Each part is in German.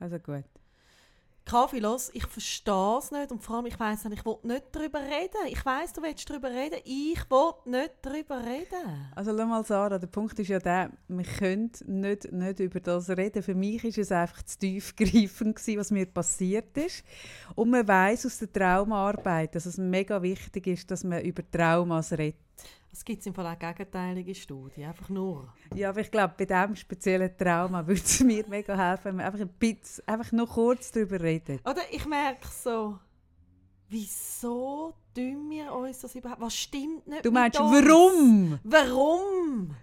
Also gut. Kaffee, los, ich verstehe es nicht und vor allem, ich nicht, ich will nicht darüber reden. Ich weiss, du willst darüber reden, ich will nicht darüber reden. Also schau mal, Sarah, der Punkt ist ja der, wir können nicht, nicht über das reden. Für mich ist es einfach zu tiefgreifend gewesen, was mir passiert ist. Und man weiß aus der Traumaarbeit, dass es mega wichtig ist, dass man über Traumas redet. Es gibt im Fall auch gegenteilige Studien, einfach nur. Ja, aber ich glaube, bei diesem speziellen Trauma würde es mir mega helfen, wenn wir einfach ein bisschen, einfach noch kurz darüber reden. Oder ich merke so, wieso tun wir uns das überhaupt? Was stimmt nicht Du meinst, mit uns? warum? Warum?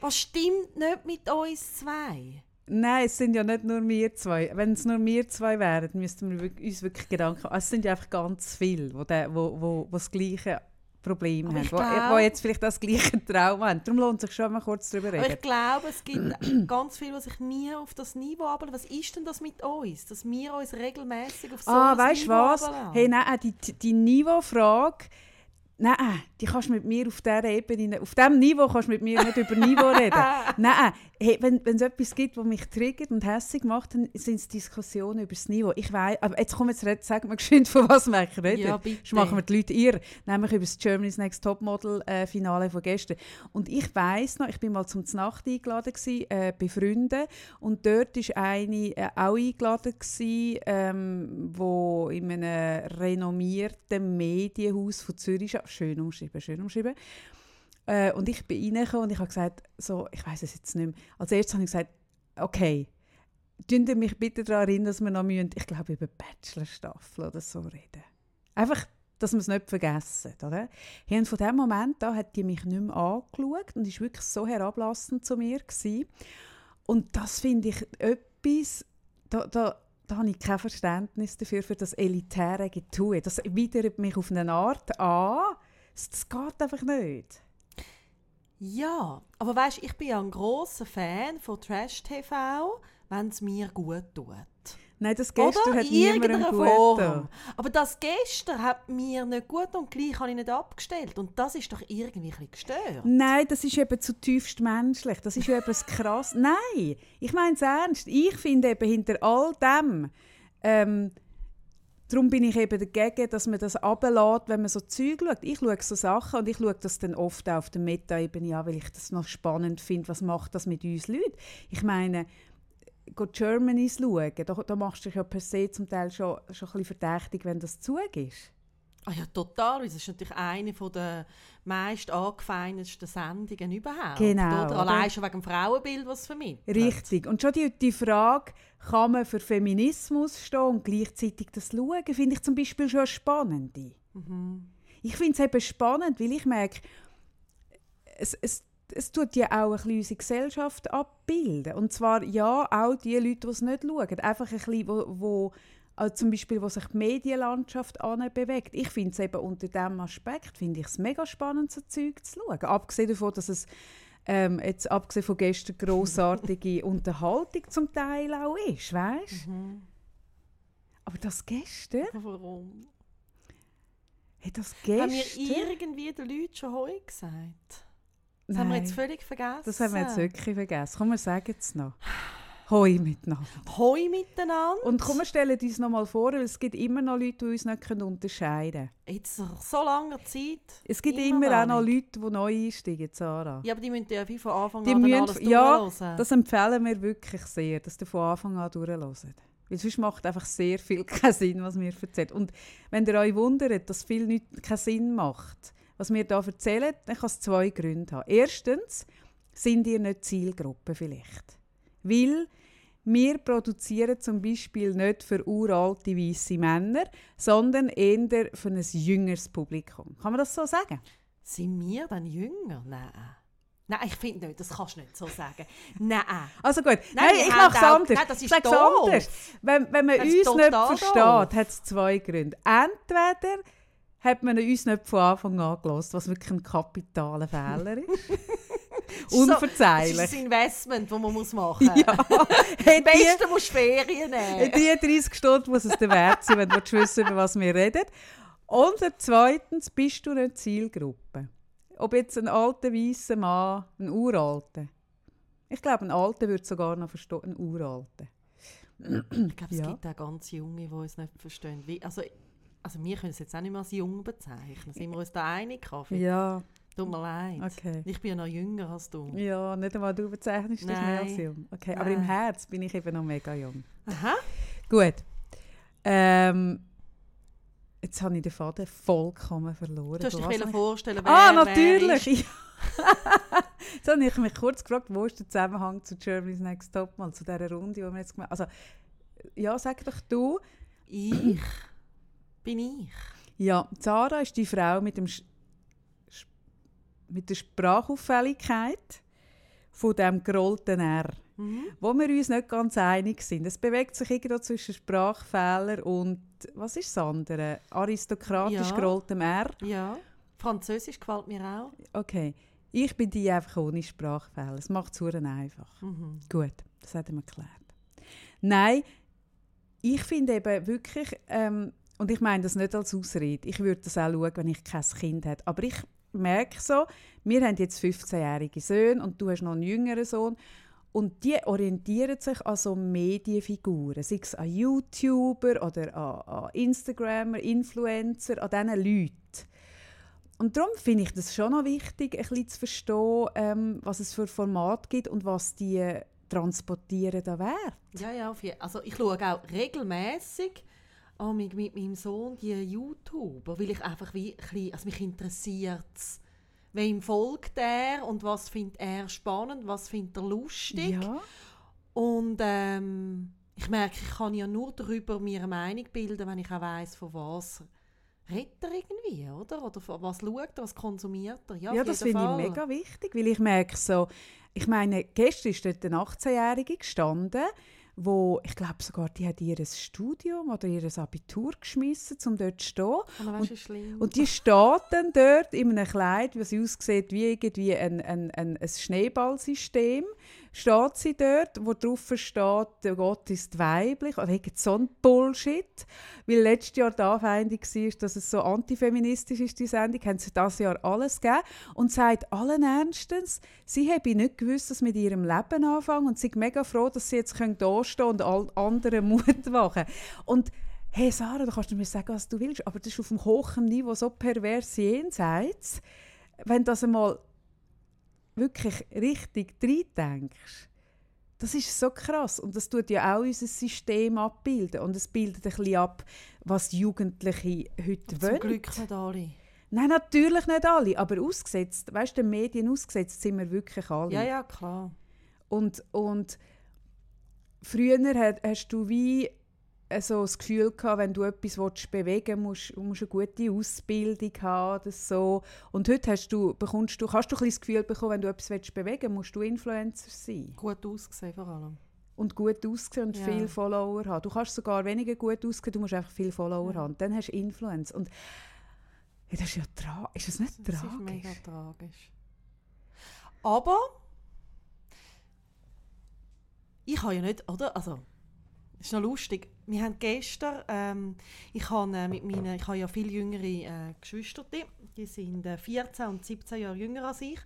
Was stimmt nicht mit uns zwei? Nein, es sind ja nicht nur wir zwei. Wenn es nur wir zwei wären, müssten wir uns wirklich Gedanken machen. Es sind ja einfach ganz viele, die wo, wo, wo das gleiche Problem Aber haben, ich wo, glaub- wo jetzt vielleicht das gleiche Trauma haben. Darum lohnt es sich schon mal kurz darüber Aber reden. ich glaube, es gibt ganz viele, die sich nie auf das Niveau abladen. Was ist denn das mit uns? Dass wir uns regelmäßig auf so ah, ein weißt Niveau was? Hey, nein, die, die- die Niveaufrage, nein, die kannst du mit mir auf dieser Ebene, auf diesem Niveau kannst du mit mir nicht über Niveau reden. Nein, hey, wenn es etwas gibt, was mich triggert und hässlich macht, dann sind es Diskussionen über das Niveau. Ich weiß, aber jetzt komm jetzt, red- sag mir geschwind, von was wir reden. Ja, bitte. Sonst machen wir die Leute irre. Nämlich über das Germany's Next Topmodel äh, Finale von gestern. Und ich weiß noch, ich bin mal zum Znacht eingeladen gewesen, äh, bei Freunden und dort war eine äh, auch eingeladen gewesen, ähm, wo in einem renommierten Medienhaus von Zürich. Schön umschrieben, schön umschrieben. Äh, und ich bin reingekommen und ich habe gesagt, so, ich weiß es jetzt nicht mehr. Als erstes habe ich gesagt, okay, Sie mich bitte daran erinnern, dass wir noch müssen, ich glaube, über Bachelor-Staffel oder so reden. Einfach, dass wir es nicht vergessen. Oder? Und von dem Moment an hat die mich nicht mehr angeschaut und ist wirklich so herablassend zu mir. Gewesen. Und das finde ich etwas, da, da, da habe ich kein Verständnis dafür, für das elitäre Getue. Das widert mich auf eine Art an. Das, geht einfach nicht. Ja, aber weißt, ich bin ja ein großer Fan von Trash TV, wenn es mir gut tut. Nein, das gestern Oder? hat niemandem gut. Aber das gestern hat mir nicht gut und gleich habe ich nicht abgestellt. Und das ist doch irgendwie ein gestört. Nein, das ist eben zutiefst menschlich. Das ist etwas krass. Nein, ich meine es ernst. Ich finde eben hinter all dem, ähm, darum bin ich eben dagegen, dass man das ablässt, wenn man so Zeug schaut. Ich schaue so Sachen und ich schaue das dann oft auch auf der Meta-Ebene an, weil ich das noch spannend finde. Was macht das mit uns Leuten? Ich meine, go Germany schauen, da, da machst du dich ja per se zum Teil schon, schon ein bisschen verdächtig, wenn das Zug ist. Ah ja, total. Das ist natürlich eine der meist angefeindetsten Sendungen überhaupt. Genau, Oder? Allein schon wegen dem Frauenbild, was es vermittelt. Richtig. Und schon die, die Frage, kann man für Feminismus stehen und gleichzeitig das schauen, finde ich zum Beispiel schon eine spannende. Ich finde es eben spannend, weil ich merke, es, es, es tut ja auch ein bisschen unsere Gesellschaft abbilden. Und zwar ja auch die Leute, die es nicht schauen. Einfach ein bisschen, wo, wo also zum Beispiel, wo sich die Medienlandschaft bewegt. Ich finde es eben unter diesem Aspekt finde ich es mega spannend, so Zeug zu schauen. Abgesehen davon, dass es ähm, jetzt abgesehen von gestern grossartige Unterhaltung zum Teil auch ist, weißt? Aber das gestern, Warum? hey, das Haben wir gestern, irgendwie den Leuten schon Heu gesagt? Das haben wir Nein. jetzt völlig vergessen. das haben wir jetzt wirklich vergessen. Komm, wir sagen es noch. Hoi miteinander. Heu miteinander. Und komm, wir stellen uns noch mal vor, weil es gibt immer noch Leute, die uns nicht unterscheiden können. Jetzt nach so langer Zeit. Es gibt Immer immer, auch noch. Leute, die neu einsteigen, Sarah. Ja, aber die müssen ja wie von Anfang Die an müssen- alles ja. Das empfehlen wir wirklich sehr, dass ihr von Anfang an durchhört. Weil sonst macht einfach sehr viel keinen Sinn, was wir erzählen. Und wenn ihr euch wundert, dass viel nicht keinen Sinn macht, was wir hier erzählen, dann kann es zwei Gründe haben. Erstens sind ihr nicht Zielgruppe vielleicht. Weil wir produzieren zum Beispiel nicht für uralte weiße Männer, sondern eher für ein jüngeres Publikum. Kann man das so sagen? Sind wir dann jünger? Nein. Nein, ich finde nicht, das kannst du nicht so sagen. Nein. Also gut, Nein, nein, ich mache es anders. Nein, das ist anders. Wenn, wenn man Das uns nicht versteht, hat es zwei Gründe. Entweder hat man uns nicht von Anfang an gelassen, was wirklich ein kapitaler Fehler ist. Ist so- Unverzeihlich. Das ist ein Investment, das man muss machen muss. ja. Am besten musst du Ferien nehmen. die, die 30 Stunden muss es dir wert sein, wenn du wissen über was wir reden. Und zweitens bist du nicht Zielgruppe. Ob jetzt ein alter weißer Mann, ein Uralter. Ich glaube, ein Alter würde sogar noch verstehen, ein Uralter. Ich glaube, es Ja. gibt auch ganz Junge, die es nicht verstehen. Wie, also, also wir können es jetzt auch nicht mehr als jung bezeichnen. Sind wir uns da einig, Kaffee? Ja, Tut mir leid. okay. Ich bin ja noch jünger als du. Ja, nicht einmal du bezeichnest dich mehr als jung. Okay, aber im. Herz bin ich eben noch mega jung. Aha. Gut. Ähm, jetzt habe ich den Faden vollkommen verloren. Du hast dich vorstellen, ich... wer Ah, natürlich! jetzt habe ich mich kurz gefragt, wo ist der Zusammenhang zu Germany's Next Topmodel, zu dieser Runde, die wir jetzt gemacht haben. Also, ja, sag doch du. Ich bin ich. Ja, Zara ist die Frau mit, dem Sch Sch- mit der Sprachauffälligkeit von dem gerollten R. Mhm. wo wir uns nicht ganz einig sind. Es bewegt sich irgendwo zwischen Sprachfehler und was ist das andere? Aristokratisch Ja. gerolltem R. Ja. Französisch gefällt mir auch. Okay. Ich bin die einfach ohne Sprachfehler. Es macht es einfach. Mhm. Gut, das hat er mir erklärt. Nein, ich finde eben wirklich, ähm, und ich meine das nicht als Ausrede, ich würde das auch schauen, wenn ich kein Kind hätte, aber ich merke so, wir haben jetzt 15-jährige Söhne und du hast noch einen jüngeren Sohn und die orientieren sich an so Medienfiguren, sei es an YouTuber oder an, an Instagramer, Influencer, an diesen Leuten. Und darum finde ich das schon noch wichtig, ein bisschen zu verstehen, ähm, was es für Format gibt und was die transportieren da wert. Ja, ja, also ich schaue auch regelmäßig mit, mit meinem Sohn die YouTuber, weil ich einfach wie, ein also mich interessiert Wem folgt er und was findet er spannend, was findet er lustig. Ja. Und ähm, ich merke, ich kann ja nur darüber mir eine Meinung bilden, wenn ich auch weiss, von was redet er irgendwie, oder? Oder von was schaut er, was konsumiert er. Ja, Ja, das finde ich mega wichtig, weil ich merke so, ich meine, gestern ist dort ein 18-Jährige gestanden, wo, ich glaube sogar, die hat ihr Studium oder ihr Abitur geschmissen, um dort zu stehen. Und ist schlimm. Und die steht dann dort in einem Kleid, sie aussieht wie irgendwie ein, ein, ein, ein Schneeballsystem. Steht sie dort, wo drauf steht, Gott ist weiblich. Irgend so ein Bullshit. Weil letztes Jahr die Anfeindung war, dass es so antifeministisch ist, die Sendung, haben sie dieses Jahr alles gegeben. Und sagt allen Ernstens, sie habe nicht gewusst, dass mit ihrem Leben anfangen und sind mega froh, dass sie jetzt da stehen und all anderen Mut machen Und hey Sarah, du kannst mir sagen, was du willst, aber das ist auf einem hohen Niveau so pervers jenseits. Wenn du das einmal wirklich richtig reindenkst, das ist so krass und das tut ja auch unser System abbilden und es bildet ein bisschen ab, was Jugendliche heute Zum wollen. Glück nicht alle. Nein, natürlich nicht alle, aber ausgesetzt, weißt du, den Medien ausgesetzt sind wir wirklich alle. Ja, ja, klar. Und, und früher hast du wie äh, so das Gefühl gehabt, wenn du etwas willst, bewegen willst, musst du eine gute Ausbildung haben oder so. Und heute hast du, bekommst du, kannst du ein das Gefühl bekommen, wenn du etwas willst, bewegen musst du Influencer sein. Gut ausgesehen vor allem. Und gut aussehen und Ja. viele Follower haben. Du kannst sogar weniger gut aussehen, du musst einfach viele Follower Ja. haben. Dann hast du Influence. Und ja, das ist ja tragisch. Ist das nicht Das ist tragisch? mega tragisch. Aber ich habe ja nicht, oder? Also, es ist noch lustig. Wir haben gestern, ähm, ich habe äh, mit meinen, ich habe ja viel jüngere äh, Geschwister, die sind äh, 14 und 17 Jahre jünger als ich.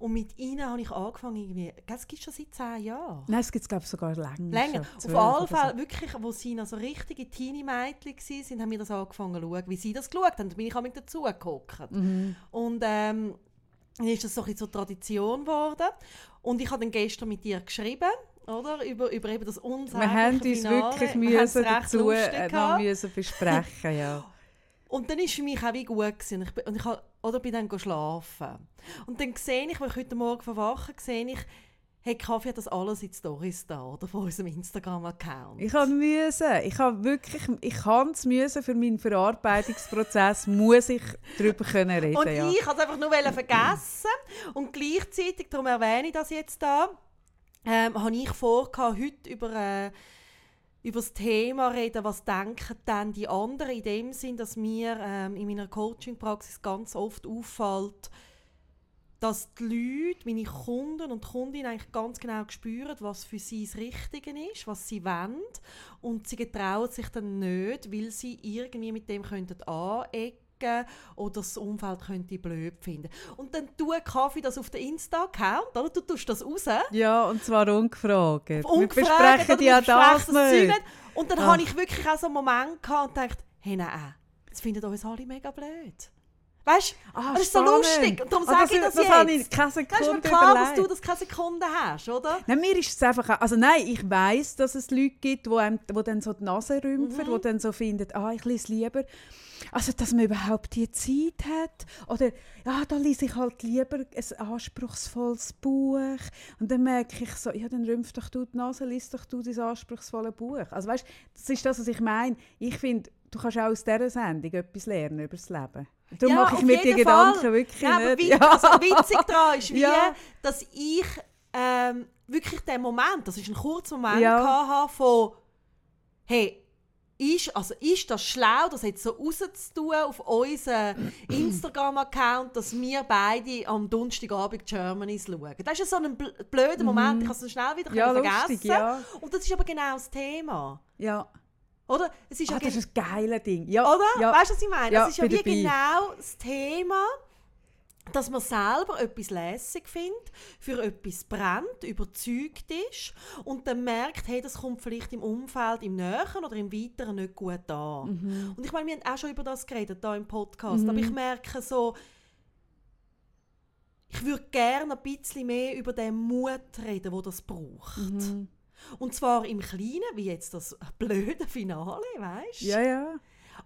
Und mit ihnen habe ich angefangen, irgendwie, das gibt es schon seit 10 Jahren. Nein, es gibt es glaube ich sogar länger. Länger. Auf alle so. Fälle, wirklich, wo sie noch so richtige Teenie-Mädchen waren, haben wir das angefangen zu schauen, wie sie das geschaut haben. Da bin ich auch mit dazu geguckt. Mhm. Und ähm, dann ist das so ein bisschen zur Tradition geworden. Und ich habe dann gestern mit dir geschrieben, oder? Über, über eben das unsägliche Wir haben uns Finale. wirklich Wir es müssen dazu äh, noch müssen besprechen, ja. Und dann war für mich auch wie gut. Gewesen. Ich, bin- und ich hab, oder bin dann schlafen. Und dann sehe ich, als ich heute Morgen verwache, sehe ich, hey, Kaffee hat das alles in Stories da, oder? Von unserem Instagram-Account. Ich habe müssen, ich habe wirklich, ich kann es müssen für meinen Verarbeitungsprozess, muss ich darüber können reden, Und ja. ich wollte es einfach nur vergessen. Und gleichzeitig, darum erwähne ich das jetzt da, ähm, habe ich vor, heute über, äh, über das Thema reden, was denken dann die anderen, in dem Sinn, dass mir ähm, in meiner Coaching-Praxis ganz oft auffällt, dass die Leute, meine Kunden und Kundinnen eigentlich ganz genau spüren, was für sie das Richtige ist, was sie wollen. Und sie getrauen sich dann nicht, weil sie irgendwie mit dem könnten anecken merken oder das Umfeld könnte blöd finden. Und dann tue Kaffee das auf den Insta-Account, oder? Du tust das raus. Ja, und zwar ungefragt. Ungefragt, wir besprechen ja das nicht. nicht. Und dann ah. habe ich wirklich auch so einen Moment gehabt und gedacht, hey, nein, jetzt finden uns alle mega blöd. Weißt du, ah, das ist so lustig. Und darum ah, sage ich das, das jetzt. Habe ich keine Sekunde das ist mir klar, dass du das keine Sekunde hast, oder? Nein, mir ist es einfach... Also nein, ich weiss, dass es Leute gibt, die, einem, die dann so die Nase rümpfen, mhm. die dann so finden, ah, ich lese lieber... Also, dass man überhaupt die Zeit hat. Oder, ja, da lese ich halt lieber ein anspruchsvolles Buch. Und dann merke ich so, ja, dann rümpf doch du die Nase, liest doch du das anspruchsvolle Buch. Also, weißt das ist das, was ich meine. Ich finde, du kannst auch aus dieser Sendung etwas lernen über das Leben. Darum ja, mache ich mir die Gedanken Fall. wirklich ja, nicht. Witz, ja. also witzig daran ist, wie, ja. dass ich ähm, wirklich den Moment, das ist ein kurzer Moment, ja. von «Hey, ist, also ist das schlau, das jetzt so rauszutun auf unseren Instagram-Account, dass wir beide am Donnerstagabend Germany schauen. Das ist so ein blöder Moment, mhm. ich kann es schnell wieder ja, vergessen. Lustig, ja. Und das ist aber genau das Thema. Ja. Oder? Es ist ah, das ist ein geiles Ding. Ja, Oder? Ja. Weißt du, was ich meine? Ja, es ist ja wie dabei. genau das Thema, dass man selber etwas lässig findet, für etwas brennt, überzeugt ist und dann merkt, hey, das kommt vielleicht im Umfeld, im Näheren oder im Weiteren nicht gut an. Mhm. Und ich meine, wir haben auch schon über das geredet, hier im Podcast, mhm. aber ich merke so, ich würde gerne ein bisschen mehr über den Mut reden, wo das braucht. Mhm. Und zwar im Kleinen, wie jetzt das blöde Finale, weißt du? Ja, ja.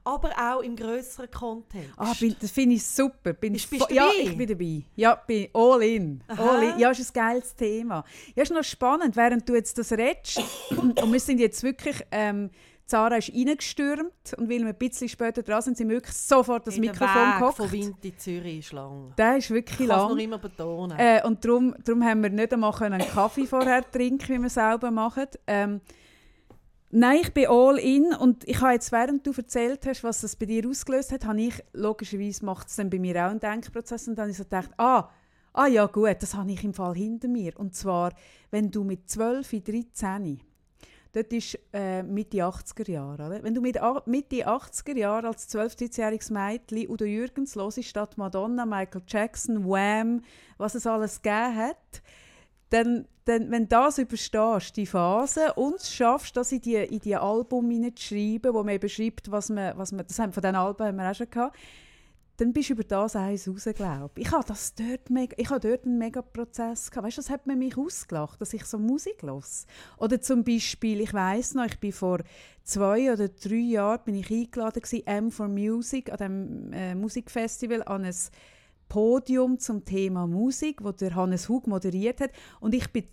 Aber auch im größeren Kontext. Ah, bin, das finde ich super. Bin ich bist ja, ich bin dabei. Ja, bin all in. all in. Ja, ist ein geiles Thema. Ja, ist noch spannend, während du jetzt das redest. und wir sind jetzt wirklich ähm, Sarah ist reingestürmt und weil wir ein bisschen später dran sind, sind wir wirklich sofort das Mikrofon gehockt. von Wind in Zürich ist lang. Der ist wirklich ich lang. Ich noch immer betonen. Äh, und darum, darum haben wir nicht einmal einen Kaffee vorher trinken, wie wir selber machen. Ähm, Nein, ich bin all in und ich habe jetzt, während du erzählt hast, was das bei dir ausgelöst hat, habe ich, logischerweise macht es dann bei mir auch einen Denkprozess und dann habe ich so gedacht, ah, ah ja gut, das habe ich im Fall hinter mir. Und zwar, wenn du mit 12, 13 Dort ist äh, Mitte 80er Jahre. Oder? Wenn du mit Mitte 80er Jahre als 12-, 13-jähriges Mädchen Udo Jürgens hörst, statt Madonna, Michael Jackson, Wham, was es alles gegeben hat, dann, dann, wenn du das überstehst, die Phase, und es schaffst, das in die, in die Album hineinzuschreiben, wo man beschreibt, was man, was man, das haben von diesen Alben haben wir auch schon gehabt, dann bist du über das eins raus, glaube ich. Habe das dort mega, ich habe dort einen mega Prozess gehabt. Weißt, das hat man mich ausgelacht, dass ich so Musik los. Oder zum Beispiel, ich weiß noch, ich bin vor zwei oder drei Jahren bin ich eingeladen gewesen, M for Music an dem äh, Musikfestival an ein Podium zum Thema Musik, wo der Hannes Hug moderiert hat, und ich bin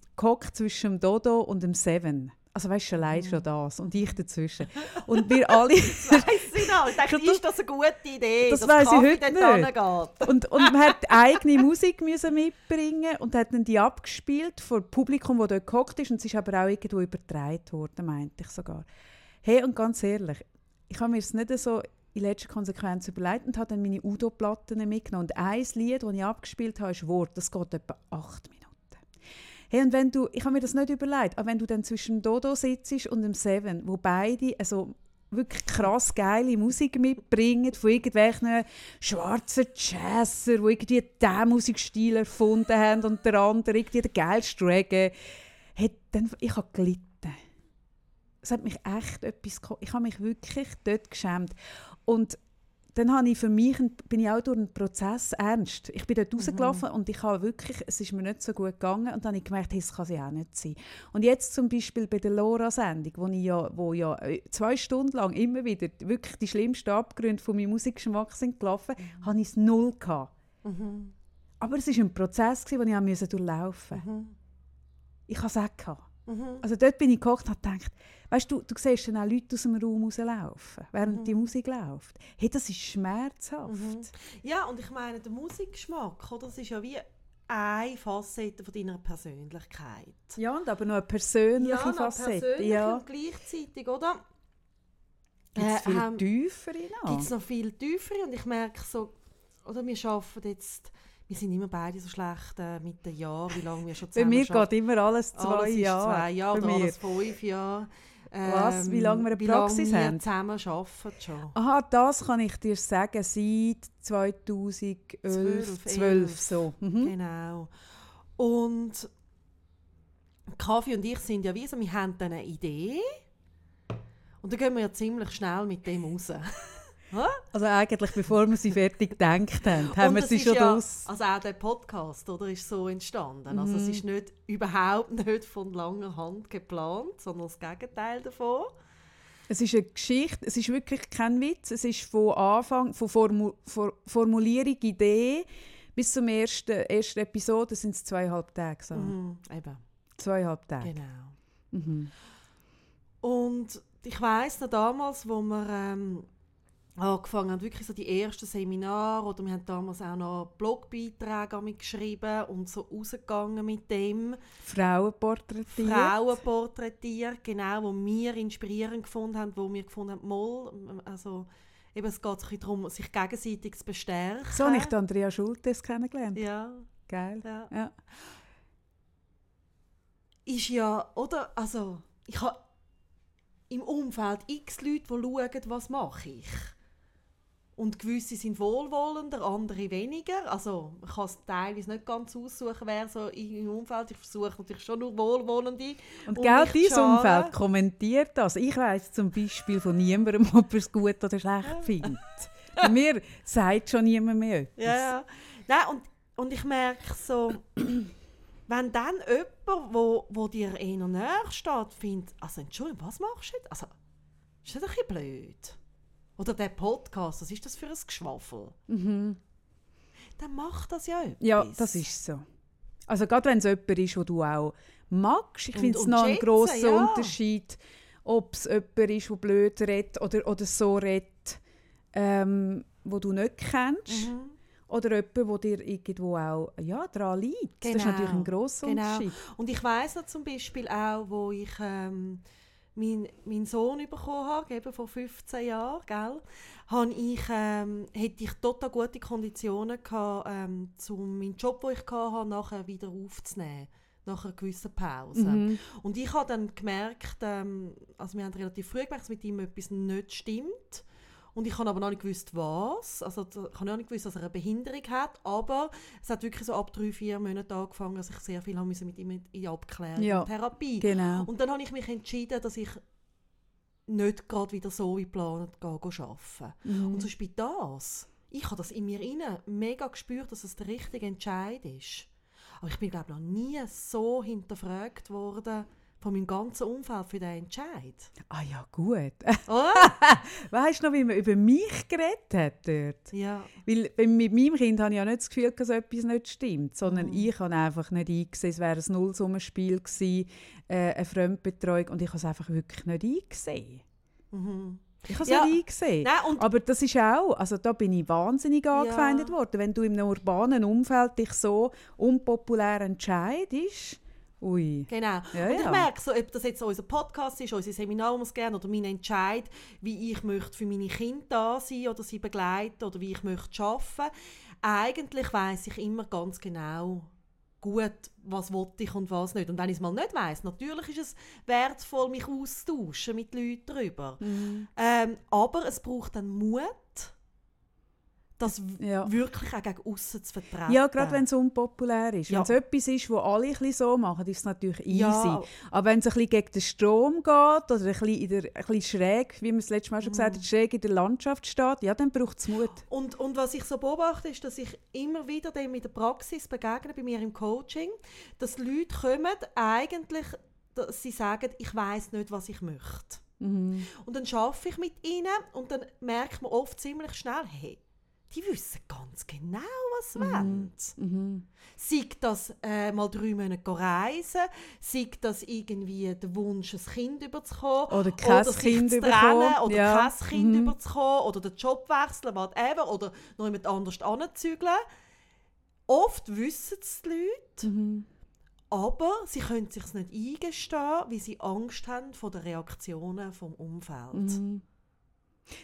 zwischen dem Dodo und dem Seven. Also weißt du, allein schon das und ich dazwischen. Und wir alle... das weiss ich noch. Ich dachte, ist das eine gute Idee, das weiß ich heute nicht. Und, und man hat eigene Musik müssen mitbringen und hat dann die abgespielt vor dem Publikum, das dort gehockt ist. Und es ist aber auch irgendwo übertragen worden, meinte ich sogar. Hey, und ganz ehrlich, ich habe mir es nicht so in letzter Konsequenz überlegt und habe dann meine Udo-Platten mitgenommen. Und ein Lied, das ich abgespielt habe, ist Wort. Das geht etwa acht Minuten. Hey, und wenn du, ich habe mir das nicht überlegt, aber wenn du dann zwischen Dodo sitzt und dem Seven, wo beide also wirklich krass geile Musik mitbringen von irgendwelchen schwarzen Jazzer, die irgendwie diesen Musikstil erfunden haben und der andere irgendwie den geilsten Reggae. Hey, dann, ich habe gelitten. Es hat mich echt etwas Ich habe mich wirklich dort geschämt. Und dann habe ich für mich, bin ich auch durch einen Prozess ernst. Ich bin dort mhm. rausgelaufen und ich habe wirklich, es ist mir nicht so gut gegangen und dann habe ich gemerkt, hey, das kann sie auch nicht sein. Und jetzt zum Beispiel bei der Lora-Sendung, wo, ja, wo ja äh, zwei Stunden lang immer wieder wirklich die schlimmsten Abgründe von meinem Musikgeschmack sind gelaufen, mhm. habe ich es null gehabt. Mhm. Aber es war ein Prozess, den ich durchlaufen musste. Mhm. Ich habe es auch gehabt. Mhm. Also dort bin ich gekocht und habe gedacht, weißt du, du siehst dann auch Leute aus dem Raum rauslaufen, während mhm. die Musik läuft. Hey, das ist schmerzhaft. Mhm. Ja, und ich meine, der Musikgeschmack, oder, das ist ja wie eine Facette von deiner Persönlichkeit. Ja, und aber noch eine persönliche ja, Facette. Persönlich ja, und gleichzeitig, oder? Gibt es äh, viel ähm, tiefere noch? Gibt es noch viel tiefere und ich merke so, oder wir arbeiten jetzt wir sind immer beide so schlecht äh, mit den Jahren, wie lange wir schon zusammen Bei mir geht immer alles zwei alles Jahre. zwei Jahre oder alles fünf Jahre. Was? Wie lange wir eine wie lange Praxis wir haben? zusammen arbeiten schon. Aha, das kann ich dir sagen, seit 2011, 12, 12, 11. so. Mhm. Genau. Und Kaffee und ich sind ja wie so, wir haben dann eine Idee und dann gehen wir ja ziemlich schnell mit dem raus. Also eigentlich, bevor wir sie fertig gedacht haben, haben wir sie schon ja, draus. Also auch der Podcast, oder, ist so entstanden. Also es Mhm. ist nicht, überhaupt nicht von langer Hand geplant, sondern das Gegenteil davon. Es ist eine Geschichte, es ist wirklich kein Witz. Es ist von Anfang, von Formu For Formulierung, Idee bis zum ersten, ersten Episode sind es zweieinhalb Tage. So. Mhm, eben, Zweieinhalb Tage. genau. Mhm. Und ich weiss noch damals, wo wir ähm, angefangen haben, wirklich so die ersten Seminare, oder wir haben damals auch noch Blogbeiträge geschrieben und so rausgegangen mit dem. Frauen porträtiert. Frauen porträtiert, genau, wo wir inspirierend gefunden haben, wo wir gefunden haben, Moll, also eben, es geht sich darum, sich gegenseitig zu bestärken. So habe ich Andrea Schultes kennengelernt. Ja, Geil. ja. Ja. Ist ja, oder, also, ich habe im Umfeld x Leute, die schauen, was mache ich. Und gewisse sind wohlwollender, andere weniger. Also man kann es teilweise nicht ganz aussuchen, wer so im Umfeld. Ich versuche natürlich schon nur Wohlwollende. Und genau scharen. Umfeld kommentiert das. Ich weiss zum Beispiel von niemandem, ob er es gut oder schlecht findet. Bei mir sagt schon niemand mehr etwas. Ja, ja. Nein, und, und ich merke so, wenn dann jemand, wo, wo dir eher näher steht, findet, also Entschuldigung, was machst du jetzt? Also, ist das ein bisschen blöd? Oder der Podcast, was ist das für ein Geschwafel? Mhm. Dann macht das ja etwas. Ja, das ist so. Also gerade wenn es jemand ist, den du auch magst. Ich finde es noch einen grossen ja. Unterschied, ob es jemand ist, der blöd redet oder, oder so redet, ähm, wo du nicht kennst. Mhm. Oder jemand, der dir irgendwo auch ja, daran liegt. Das ist Genau, natürlich ein grosser genau. Unterschied. Und ich weiss noch zum Beispiel auch, wo ich ähm, meinen mein Sohn bekommen habe, eben vor 15 Jahren, gell, habe ich, ähm, hätte ich total gute Konditionen gehabt, ähm, um meinen Job, den ich hatte, nachher wieder aufzunehmen. Nach einer gewissen Pause. Mhm. Und ich habe dann gemerkt, ähm, also wir haben relativ früh gemerkt, dass mit ihm etwas nicht stimmt. Und ich habe aber noch nicht gewusst, was. Also ich habe noch nicht gewusst, dass er eine Behinderung hat. Aber es hat wirklich so ab drei, vier Monaten angefangen, dass ich sehr viel haben mit ihm in Abklärung Ja, und Therapie. Genau. Und dann habe ich mich entschieden, dass ich nicht gerade wieder so wie geplant gehe, gehe arbeiten. Mhm. Und so bei das. Ich habe das in mir inne mega gespürt, dass es der richtige Entscheid ist. Aber ich bin glaube noch nie so hinterfragt worden von meinem ganzen Umfeld für diesen Entscheid. Ah ja, gut. Oder? weißt du noch, wie man über mich geredet hat dort? ja. Weil mit meinem Kind habe ich ja nicht das Gefühl, dass etwas nicht stimmt, sondern Mhm. ich habe einfach nicht eingesehen, es wäre ein Nullsummenspiel gewesen, äh, eine Fremdbetreuung und ich habe es einfach wirklich nicht eingesehen. Mhm. Ich habe es Ja. nicht eingesehen. Nein, Aber das ist auch, also da bin ich wahnsinnig angefeindet worden. Wenn du einem urbanen Umfeld dich so unpopulär entscheidest, ui. Genau. Ja, und ich ja. merke, so, ob das jetzt unser Podcast ist, unser Seminar, das gerne oder mein Entscheid, wie ich möchte für meine Kinder da sein oder sie begleiten oder wie ich möchte arbeiten. Eigentlich weiß ich immer ganz genau gut, was will ich und was nicht. Und wenn ich es mal nicht weiß, natürlich ist es wertvoll, mich auszutauschen mit Leuten darüber. Mhm. Ähm, aber es braucht dann Mut, das Ja. wirklich auch gegen aussen zu vertreten. Ja, gerade wenn es unpopulär ist. Ja. Wenn es etwas ist, wo alle ein bisschen so machen, ist es natürlich easy. Ja. Aber wenn es ein bisschen gegen den Strom geht oder ein bisschen, in der, ein bisschen schräg, wie wir es letztes Mal schon gesagt Mhm. haben, schräg in der Landschaft steht, ja, dann braucht es Mut. Und, und was ich so beobachte, ist, dass ich immer wieder dem in der Praxis begegne, bei mir im Coaching, dass Leute kommen, eigentlich, dass sie sagen, ich weiß nicht, was ich möchte. Mhm. Und dann arbeite ich mit ihnen und dann merkt man oft ziemlich schnell, hey, die wissen ganz genau, was sie wollen. Mhm. Sei das äh, mal drei Monate reisen, sei das irgendwie der Wunsch, ein Kind überzukommen, Oder kein sich Kind trennen, oder Ja. kein Kind Mhm. überzukommen, oder den Job wechseln, whatever, oder noch jemand anders anzügeln. Oft wissen es die Leute, Mhm. aber sie können es sich nicht eingestehen, weil sie Angst haben vor den Reaktionen vom Umfeld. Mhm.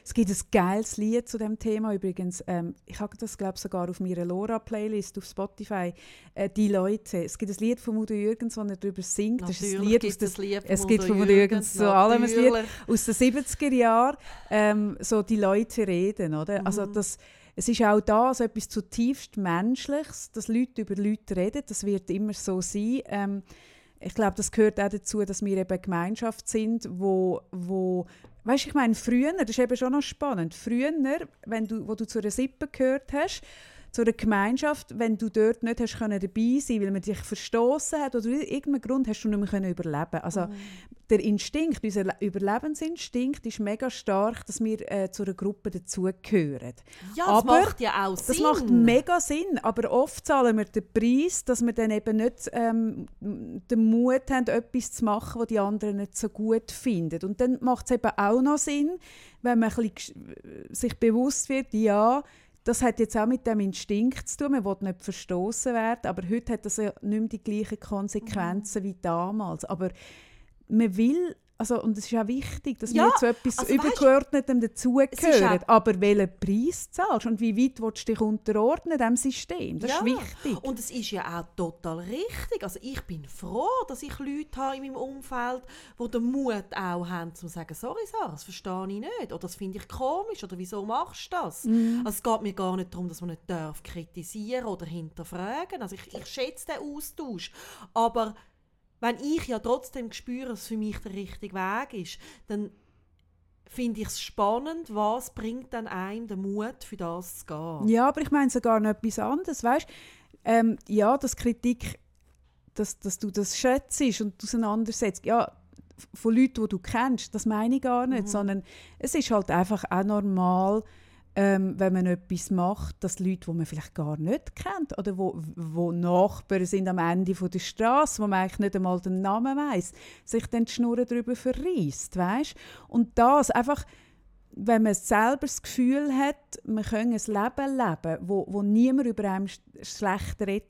Es gibt ein geiles Lied zu dem Thema übrigens. Ähm, ich habe das glaube sogar auf meiner Lora-Playlist auf Spotify. Äh, die Leute. Es gibt ein Lied von Udo Jürgens, wo er darüber singt. Natürlich das ist ein Lied aus das Lied von es gibt von Udo Jürgens so allem ein Lied aus den 70er Jahren. Ähm, so die Leute reden, oder? Mhm. Also das, es ist auch da so etwas zutiefst Menschliches, dass Leute über Leute reden. Das wird immer so sein. Ähm, ich glaube, das gehört auch dazu, dass wir eben eine Gemeinschaft sind, wo, wo weißt, ich meine, früher, das ist eben schon noch spannend, früher, wenn du, wo du zu einer Sippe gehört hast, zu einer Gemeinschaft, wenn du dort nicht hast können dabei sein, weil man dich verstoßen hat oder aus irgendeinem Grund hast du nicht mehr können überleben. Also der Instinkt, unser Le- Überlebensinstinkt ist mega stark, dass wir äh, zu einer Gruppe dazugehören. Ja, das Aber macht ja auch Sinn. Das macht mega Sinn, aber oft zahlen wir den Preis, dass wir dann eben nicht ähm, den Mut haben, etwas zu machen, was die anderen nicht so gut finden. Und dann macht es eben auch noch Sinn, wenn man sich bewusst wird, ja, das hat jetzt auch mit dem Instinkt zu tun, man will nicht verstoßen werden, aber heute hat das ja nicht mehr die gleichen Konsequenzen wie damals. Aber man will, also, und es ist auch wichtig, dass Ja, wir zu etwas also Übergeordnetem dazugehören. Aber welchen Preis zahlst und wie weit willst du dich unterordnen diesem System? Das Ja. ist wichtig. Und es ist ja auch total richtig. Also ich bin froh, dass ich Leute habe in meinem Umfeld, die den Mut auch haben, zu sagen, sorry Sarah, das verstehe ich nicht. Oder das finde ich komisch. Oder wieso machst du das? Mhm. Also es geht mir gar nicht darum, dass man nicht darf kritisieren oder hinterfragen. Also ich, ich schätze den Austausch. Aber wenn ich ja trotzdem spüre, dass es für mich der richtige Weg ist, dann finde ich es spannend, was bringt dann einem den Mut, für das zu gehen. Ja, aber ich meine sogar noch etwas anderes. Weißt? Ähm, ja, dass Kritik, dass, dass du das schätzt und auseinandersetzt, ja, von Leuten, die du kennst, das meine ich gar nicht, sondern es ist halt einfach auch normal, ähm, wenn man etwas macht, dass Leute, die man vielleicht gar nicht kennt oder wo, wo Nachbarn sind am Ende der Straße, wo man eigentlich nicht einmal den Namen weiß, sich dann die Schnurren darüber verreist, weißt? Und das einfach wenn man selber das Gefühl hat, man könne ein Leben leben, wo, wo niemand über einem sch- schlecht redet,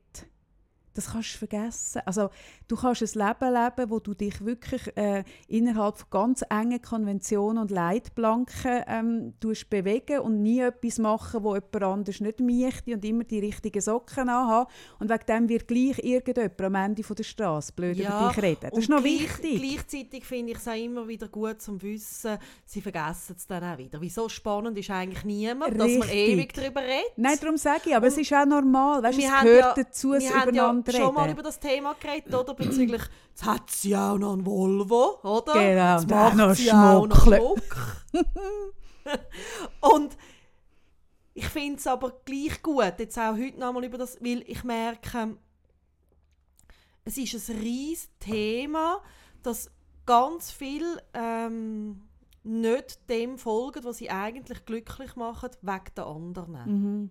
das kannst du vergessen. Also, du kannst ein Leben leben, wo du dich wirklich äh, innerhalb von ganz engen Konventionen und Leitplanken ähm, bewegen und nie etwas machen, wo jemand anders nicht möchte und immer die richtigen Socken anhaben. Und wegen dem wird gleich irgendjemand am Ende von der Straße blöd über dich reden. Das und ist noch gleich, wichtig. Gleichzeitig finde ich es auch immer wieder gut zum Wissen, sie vergessen es dann auch wieder. Wieso spannend ist eigentlich niemand, dass man Richtig. ewig darüber redet. Nein, darum sage ich, aber es ist auch normal. Weißt, es gehört ja, dazu, es wir ja übereinander schon mal reden. über das Thema geredet, oder? Bezüglich, jetzt hat sie ja auch noch einen Volvo, oder? Genau, Jetzt macht noch sie auch noch und ich finde es aber gleich gut, jetzt auch heute noch mal über das, weil ich merke, es ist ein riesiges Thema, dass ganz viel ähm, nicht dem folgen, was sie eigentlich glücklich machen, wegen der anderen. Mhm.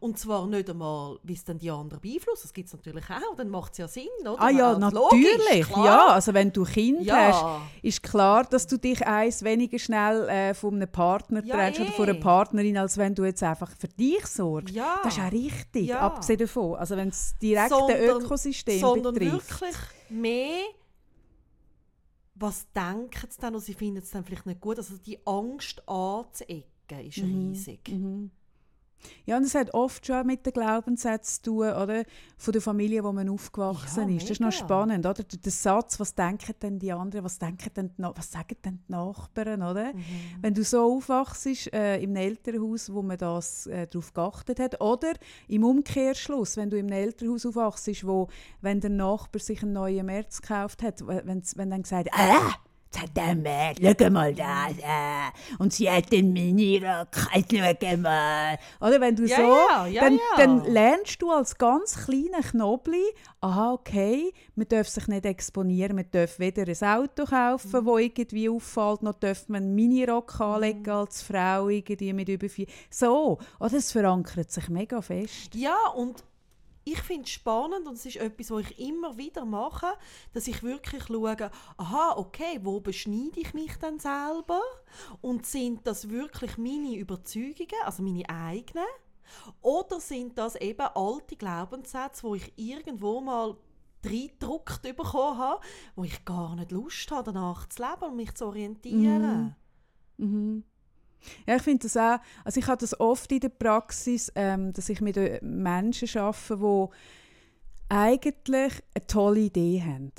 Und zwar nicht einmal, wie es dann die anderen beeinflusst. Das gibt es natürlich auch, dann macht es ja Sinn, oder? Ah ja, Also natürlich. logisch, ja, also wenn du Kind Ja. hast, ist klar, dass du dich eins weniger schnell äh, von einem Partner Ja, trennst oder von eh. einer Partnerin, als wenn du jetzt einfach für dich sorgst. Ja. Das ist auch richtig, Ja. abgesehen davon. Also wenn es direkt Sondern- Ökosystem sondern betrifft. wirklich mehr, was denken sie dann und sie finden es dann vielleicht nicht gut. Also die Angst anzuecken ist riesig. Mhm. Ja, und es hat oft schon mit den Glaubenssätzen zu tun, oder? Von der Familie, wo man aufgewachsen Ja, ist. Das ist noch spannend, oder? Der Satz, was denken denn die anderen, was, denken denn die, was sagen denn die Nachbarn, oder? Mhm. Wenn du so aufwachst äh, im Elternhaus, wo man das äh, darauf geachtet hat, oder im Umkehrschluss, wenn du im Elternhaus aufwachst, wo, wenn der Nachbar sich einen neuen März gekauft hat, wenn, wenn dann gesagt ah, März, schau mal das, äh, und sie hat den Minirock, jetzt schau mal. Oder wenn du Ja, so, ja, ja, dann, dann lernst du als ganz kleiner Knobli, aha, okay, man darf sich nicht exponieren, man darf weder ein Auto kaufen, das irgendwie auffällt, noch darf man einen Minirock anlegen als Frau irgendwie mit über vier. So, oder das verankert sich mega fest. Ja, und ich finde es spannend und es ist etwas, was ich immer wieder mache, dass ich wirklich schaue, aha, okay, wo beschneide ich mich dann selber? Und sind das wirklich meine Überzeugungen, also meine eigenen? Oder sind das eben alte Glaubenssätze, wo ich irgendwo mal reingedruckt bekommen habe, wo ich gar nicht Lust habe, danach zu leben und mich zu orientieren? Mhm. Ja, ich finde das auch, also ich habe das oft in der Praxis, ähm, dass ich mit Menschen arbeite, die eigentlich eine tolle Idee haben.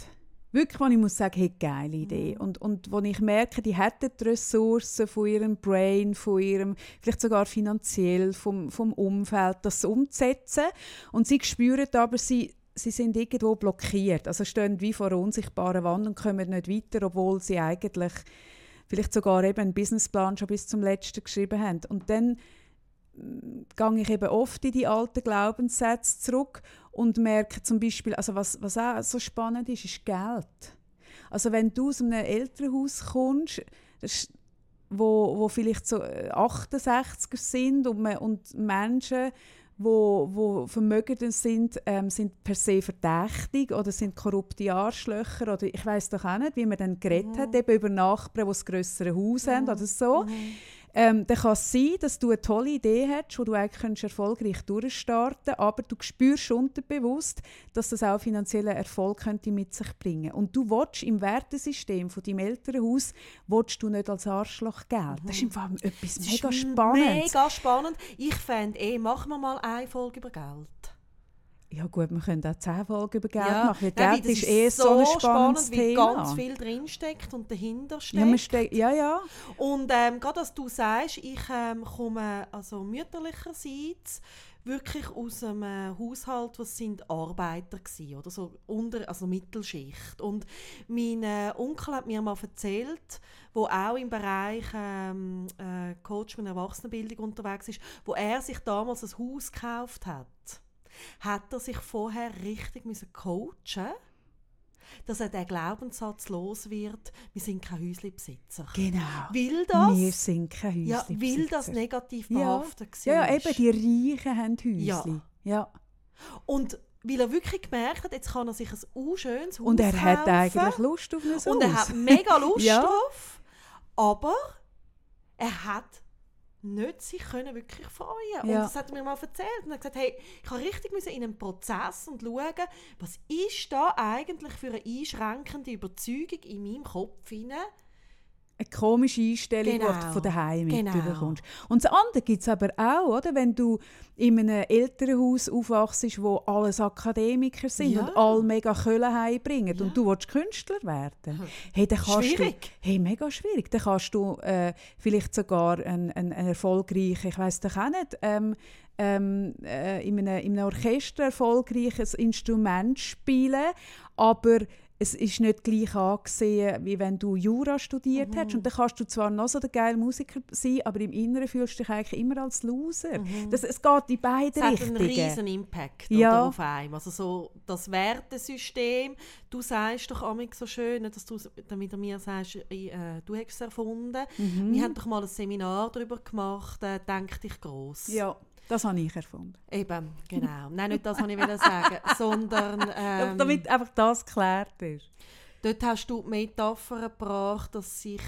Wirklich, wo ich muss sagen, hey, geile Idee. Mhm. Und, und wo ich merke, die hätten die Ressourcen von ihrem Brain, von ihrem, vielleicht sogar finanziell, vom, vom Umfeld, das umzusetzen. Und sie spüren aber, sie, sie sind irgendwo blockiert. Also stehen wie vor einer unsichtbaren Wand und kommen nicht weiter, obwohl sie eigentlich vielleicht sogar eben einen Businessplan schon bis zum letzten geschrieben haben. Und dann mm, gehe ich eben oft in die alten Glaubenssätze zurück und merke zum Beispiel, also was, was auch so spannend ist, ist Geld. Also wenn du aus einem Elternhaus kommst, das, wo, wo vielleicht so 68er äh, sind und, man, und Menschen, wo, wo vermögend sind, ähm, sind per se verdächtig oder sind korrupte Arschlöcher oder ich weiß doch auch nicht, wie man dann geredet mhm. hat, eben über Nachbarn, die das größere Haus mhm. haben oder so. Mhm ähm, dann kann es sein, dass du eine tolle Idee hast, wo du eigentlich erfolgreich durchstarten könntest, aber du spürst unterbewusst, dass das auch finanziellen Erfolg könnte mit sich bringen Und du willst im Wertesystem von deinem Elternhaus willst du nicht als Arschloch Geld. Das ist im Fall etwas mega spannendes. Mega spannend. Ich fände eh, machen wir mal eine Folge über Geld. Ja gut, wir können auch zehn Folgen über Geld ja. machen. Nein, Geld ist eh so, ein spannendes spannend, Thema. wie ganz viel drinsteckt und dahinter steckt. Ja, ja, ja. Und ähm, gerade als du sagst, ich ähm, komme also mütterlicherseits wirklich aus einem Haushalt, was sind Arbeiter waren, oder so unter, also Mittelschicht. Und mein äh, Onkel hat mir mal erzählt, wo auch im Bereich ähm, äh, Coach und Erwachsenenbildung unterwegs ist, wo er sich damals ein Haus gekauft hat hat er sich vorher richtig müssen coachen dass er den Glaubenssatz los wird, wir sind kein Häuslebesitzer. Genau. Will das? Wir sind kein Häuslebesitzer. Ja, will das negativ behaftet ja. ja, eben, die Reichen haben Häusli. Ja. ja. Und weil er wirklich gemerkt hat, jetzt kann er sich ein unschönes Haus Und er kaufen. hat eigentlich Lust auf ein Haus. Und er hat mega Lust ja. drauf. Aber er hat nicht sich können wirklich freuen Und das hat er mir mal erzählt. Und er hat gesagt, hey, ich habe richtig in einen Prozess und schauen, was ist da eigentlich für eine einschränkende Überzeugung in meinem Kopf hinein, eine komische Einstellung, genau. die du von daheim genau. mitbekommst. Und das andere gibt es aber auch, oder? wenn du in einem Elternhaus aufwachst, wo alles Akademiker sind ja. und alle mega Köln heimbringen ja. und du willst Künstler werden. Hey, dann kannst schwierig. Du, hey, mega schwierig. Dann kannst du äh, vielleicht sogar ein, ein, ein erfolgreicher, ich weiß doch auch nicht, ähm, ähm, äh, in, einem, in einem Orchester erfolgreiches Instrument spielen, aber es ist nicht gleich angesehen, wie wenn du Jura studiert mhm. hättest. Und dann kannst du zwar noch so der geile Musiker sein, aber im Inneren fühlst du dich eigentlich immer als Loser. Mhm. Das, es geht in beide Richtungen. Es hat einen riesen Impact ja. auf einen. Also so das Wertesystem, du sagst doch amig so schön, dass du damit mir sagst, äh, du hast es erfunden. Mhm. Wir haben doch mal ein Seminar darüber gemacht, äh, denk dich gross. Ja. Das habe ich erfunden. Eben, genau. Nein, nicht das wollte ich sagen, sondern... Ähm, Damit einfach das geklärt ist. Dort hast du die Metapher gebracht, dass sich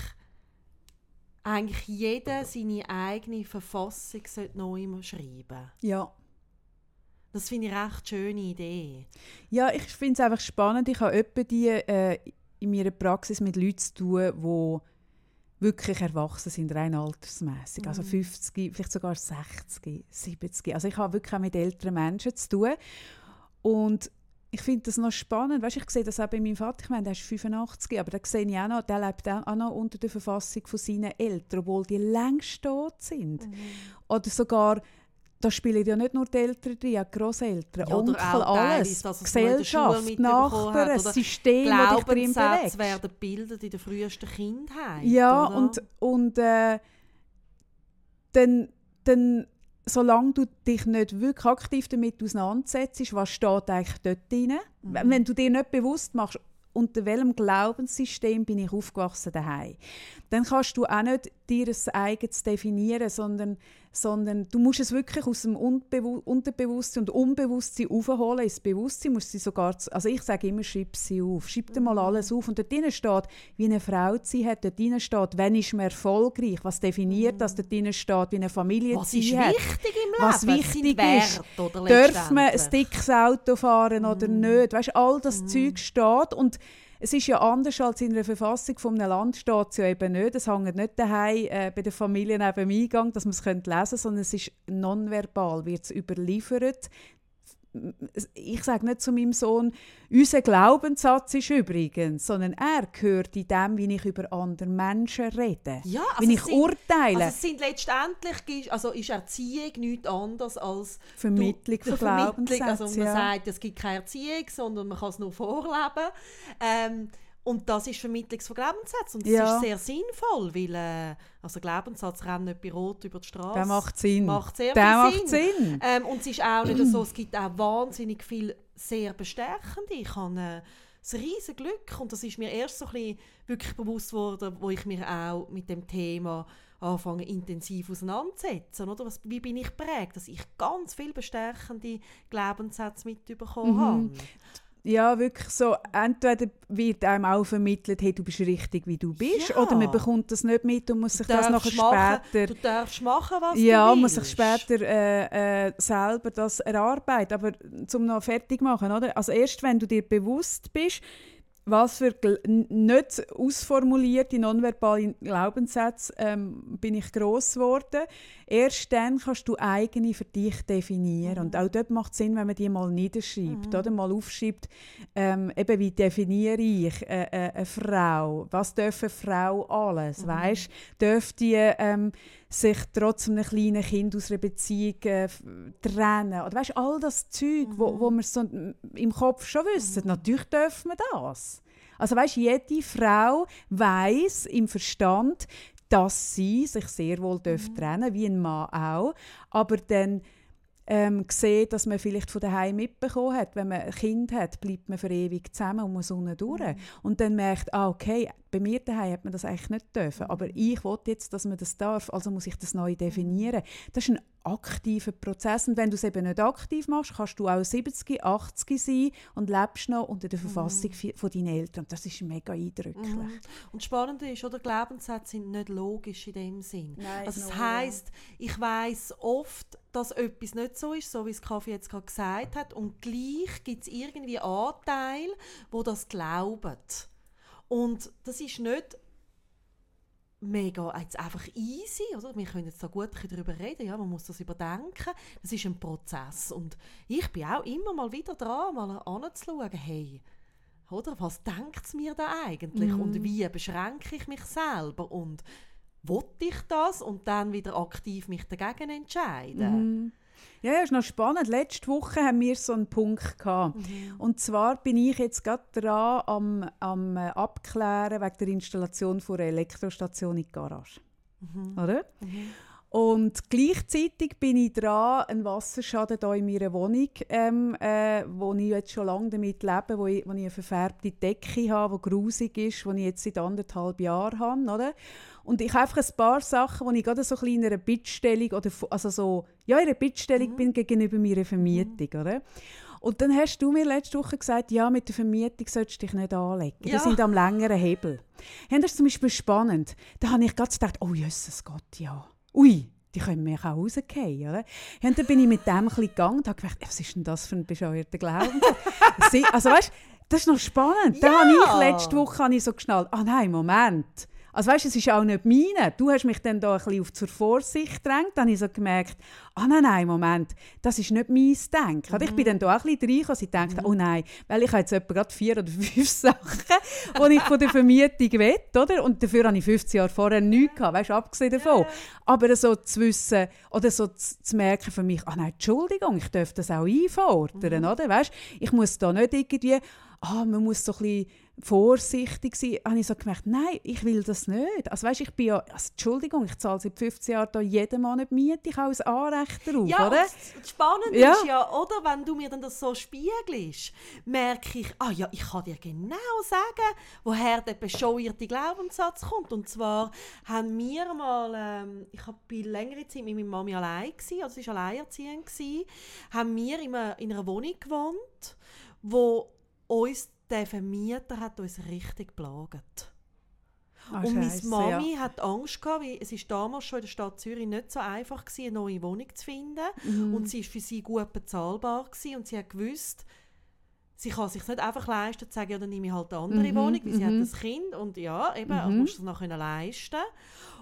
eigentlich jeder seine eigene Verfassung neu schreiben Ja. Das finde ich eine recht schöne Idee. Ja, ich finde es einfach spannend. Ich habe etwa die äh, in meiner Praxis mit Leuten zu tun, die wirklich erwachsen sind, rein altersmäßig. Also 50, mhm. vielleicht sogar 60, 70. Also ich habe wirklich auch mit älteren Menschen zu tun. Und ich finde das noch spannend. Weißt, ich sehe das auch bei meinem Vater. Ich meine, der ist 85, aber da sehe ich auch noch, der lebt auch noch unter der Verfassung von seinen Eltern, obwohl die längst tot sind. Mhm. Oder sogar da spielen ja nicht nur die Eltern drin, auch die Grosseltern, ja, Onkel, alles. Teilweise, Gesellschaft, Nachbarn, ein System, das dich drin bewegt. werden gebildet in der frühesten Kindheit. Ja, oder? und, und äh, dann, dann, solange du dich nicht wirklich aktiv damit auseinandersetzt, was steht eigentlich dort drin, mhm. wenn du dir nicht bewusst machst, unter welchem Glaubenssystem bin ich aufgewachsen daheim. Dann kannst du auch nicht dir ein eigenes definieren, sondern, sondern du musst es wirklich aus dem Unbewu Unterbewusstsein und Unbewusstsein aufholen ins Bewusstsein. Musst sie sogar, also ich sage immer, schreib sie auf. Schreib dir mal mhm. alles auf. Und dort drinnen steht, wie eine Frau sie hat. Dort drinnen steht, wann ist man erfolgreich. Was definiert mhm. das? Dort drinnen steht, wie eine Familie was sie hat. Was ist wichtig im Leben? Was wichtig ist. Darf man ein dickes Auto fahren oder mhm. nicht? Weißt, all das mhm. Zeug steht und es ist ja anders als in der Verfassung von einem Land steht es ja eben nicht. Es hängt nicht daheim äh, bei der Familie neben dem Eingang, dass man es lesen könnte, sondern es ist nonverbal, wird es überliefert ich sage nicht zu meinem Sohn, unser Glaubenssatz ist übrigens, sondern er gehört in dem, wie ich über andere Menschen rede, ja, also wie ich sind, urteile. Also es sind letztendlich, also ist Erziehung nichts anderes als Vermittlung von Glaubenssätzen. Also man ja. sagt, es gibt keine Erziehung, sondern man kann es nur vorleben. Ähm, und das ist Vermittlung von Glaubenssätzen. Und das Ja. ist sehr sinnvoll, weil äh, also Glaubenssatz rennt nicht bei Rot über die Straße. Der macht Sinn. Macht sehr Der viel macht Sinn. Sinn. Ähm, und es ist auch nicht so, es gibt auch wahnsinnig viel sehr bestärkende. Ich habe äh, ein riesen Glück und das ist mir erst so ein bisschen wirklich bewusst worden, wo ich mir auch mit dem Thema anfange intensiv auseinanderzusetzen. Oder? Was, wie bin ich prägt, dass ich ganz viel bestärkende Glaubenssätze mitbekommen Mhm. habe. Ja, wirklich so. Entweder wird einem auch vermittelt, hey, du bist richtig, wie du bist, Ja. oder man bekommt das nicht mit und muss sich das nachher machen, später... Du darfst machen, was Ja, du muss willst. sich später äh, äh, selber das erarbeiten. Aber zum noch fertig machen, oder? Also erst wenn du dir bewusst bist, was für nicht ausformulierte nonverbale Glaubenssätze ähm, bin ich gross geworden. Erst dann kannst du eigene für dich definieren. Und auch dort macht es Sinn, wenn man die mal niederschreibt, oder mal aufschreibt, ähm, eben wie definiere ich äh, äh, eine Frau? Was darf eine Frau alles? Mhm. Weißt, darf die ähm, sich trotz einem kleinen Kind aus einer Beziehung äh, trennen? Oder weißt, all das Zeug, wo, Mhm. wo wir so im Kopf schon wissen, natürlich dürfen wir das. Also weißt, jede Frau weiß im Verstand, dass sie sich sehr wohl Mhm. trennen wie ein Mann auch, aber dann ähm, sehen, dass man vielleicht von daheim mitbekommen hat, wenn man ein Kind hat, bleibt man für ewig zusammen und muss unten durch. Mhm. Und dann merkt, ah, okay, bei mir daheim hat man das eigentlich nicht dürfen, aber ich will jetzt, dass man das darf, also muss ich das neu definieren. Das ist ein aktiver Prozess und wenn du es eben nicht aktiv machst, kannst du auch 70, 80 sein und lebst noch unter der Verfassung fi- von deinen Eltern. Und das ist mega eindrücklich. Mhm. Und das Spannende ist, oder Glaubenssätze sind nicht logisch in dem Sinn. Nein, also das heisst, ich weiß oft, dass etwas nicht so ist, so wie es Kaffee jetzt gerade gesagt hat, und gleich gibt es irgendwie Anteile, wo das glauben. Und das ist nicht mega jetzt einfach easy, oder? Wir können jetzt da gut darüber reden, ja, man muss das überdenken. Das ist ein Prozess und ich bin auch immer mal wieder dran, mal anzuschauen, hey, oder, was denkt es mir da eigentlich Mhm. und wie beschränke ich mich selber und wollte ich das und dann wieder aktiv mich dagegen entscheiden. Mhm. Ja, ja, ist noch spannend. Letzte Woche haben wir so einen Punkt gehabt. Mhm. Und zwar bin ich jetzt gerade dran am, am äh, abklären wegen der Installation von einer Elektrostation in die Garage. Mhm. Oder? Und gleichzeitig bin ich dran, einen Wasserschaden hier in meiner Wohnung, ähm, äh, wo ich jetzt schon lange damit lebe, wo ich, wo ich eine verfärbte Decke habe, die grusig ist, die ich jetzt seit anderthalb Jahren habe. Oder? Und ich habe einfach ein paar Sachen, wo ich gerade so ein in einer Bittstellung oder also so, ja, in einer Bittstellung bin gegenüber meiner Vermietung. Oder? Und dann hast du mir letzte Woche gesagt, ja, mit der Vermietung solltest du dich nicht anlegen. Die Ja. sind am längeren Hebel. Ja, das ist zum Beispiel spannend. Da habe ich gerade gedacht, oh Jesus Gott, ja. Ui, die können mich auch rausgehen, oder? Ja, und dann bin ich mit dem ein gegangen und habe gedacht, was ist denn das für ein bescheuerter Glauben? Also weißt, das ist noch spannend. Da habe ich letzte Woche habe ich so geschnallt, ah nein, Moment. Also weißt, es ist auch nicht meine. Du hast mich dann da ein bisschen auf zur Vorsicht gedrängt. Dann habe ich so gemerkt, ah nein, nein, Moment, das ist nicht mein Denken. Also Ich bin dann da auch ein bisschen reingekommen, ich dachte, oh nein, weil ich habe jetzt etwa gerade vier oder fünf Sachen, die ich von der Vermietung will, oder? Und dafür habe ich 15 Jahre vorher nichts gehabt, weißt, abgesehen davon. Aber so zu wissen, oder so zu, zu merken für mich, ah nein, Entschuldigung, ich darf das auch einfordern, oder? Weißt, ich muss da nicht irgendwie, ah, man muss so ein bisschen vorsichtig sein, habe ich so gemerkt, nein, ich will das nicht. Also weißt, ich bin ja, also, Entschuldigung, ich zahle seit 15 Jahren da jeden Monat Miete, ich habe ein Anrecht darauf, Ja, oder? das Spannende Ja. ist ja, oder, wenn du mir dann das so spiegelst, merke ich, ah ja, ich kann dir genau sagen, woher der bescheuerte Glaubenssatz kommt. Und zwar haben wir mal, ähm, ich habe bei längerer Zeit mit meiner Mami allein gewesen, also sie war alleinerziehend gewesen, haben wir in einer, in einer Wohnung gewohnt, wo uns der Vermieter hat uns richtig plagt. Ah, Und meine Mami hat Angst gehabt, weil es ist damals schon in der Stadt Zürich nicht so einfach gewesen, eine neue Wohnung zu finden. Mhm. Und sie ist für sie gut bezahlbar gewesen und sie hat gewusst, sie kann sich nicht einfach leisten, zu sagen, ja, dann nehme ich halt eine andere Mhm, Wohnung, weil sie hat mhm. ein Kind und ja, eben, Mhm. musst du es noch können leisten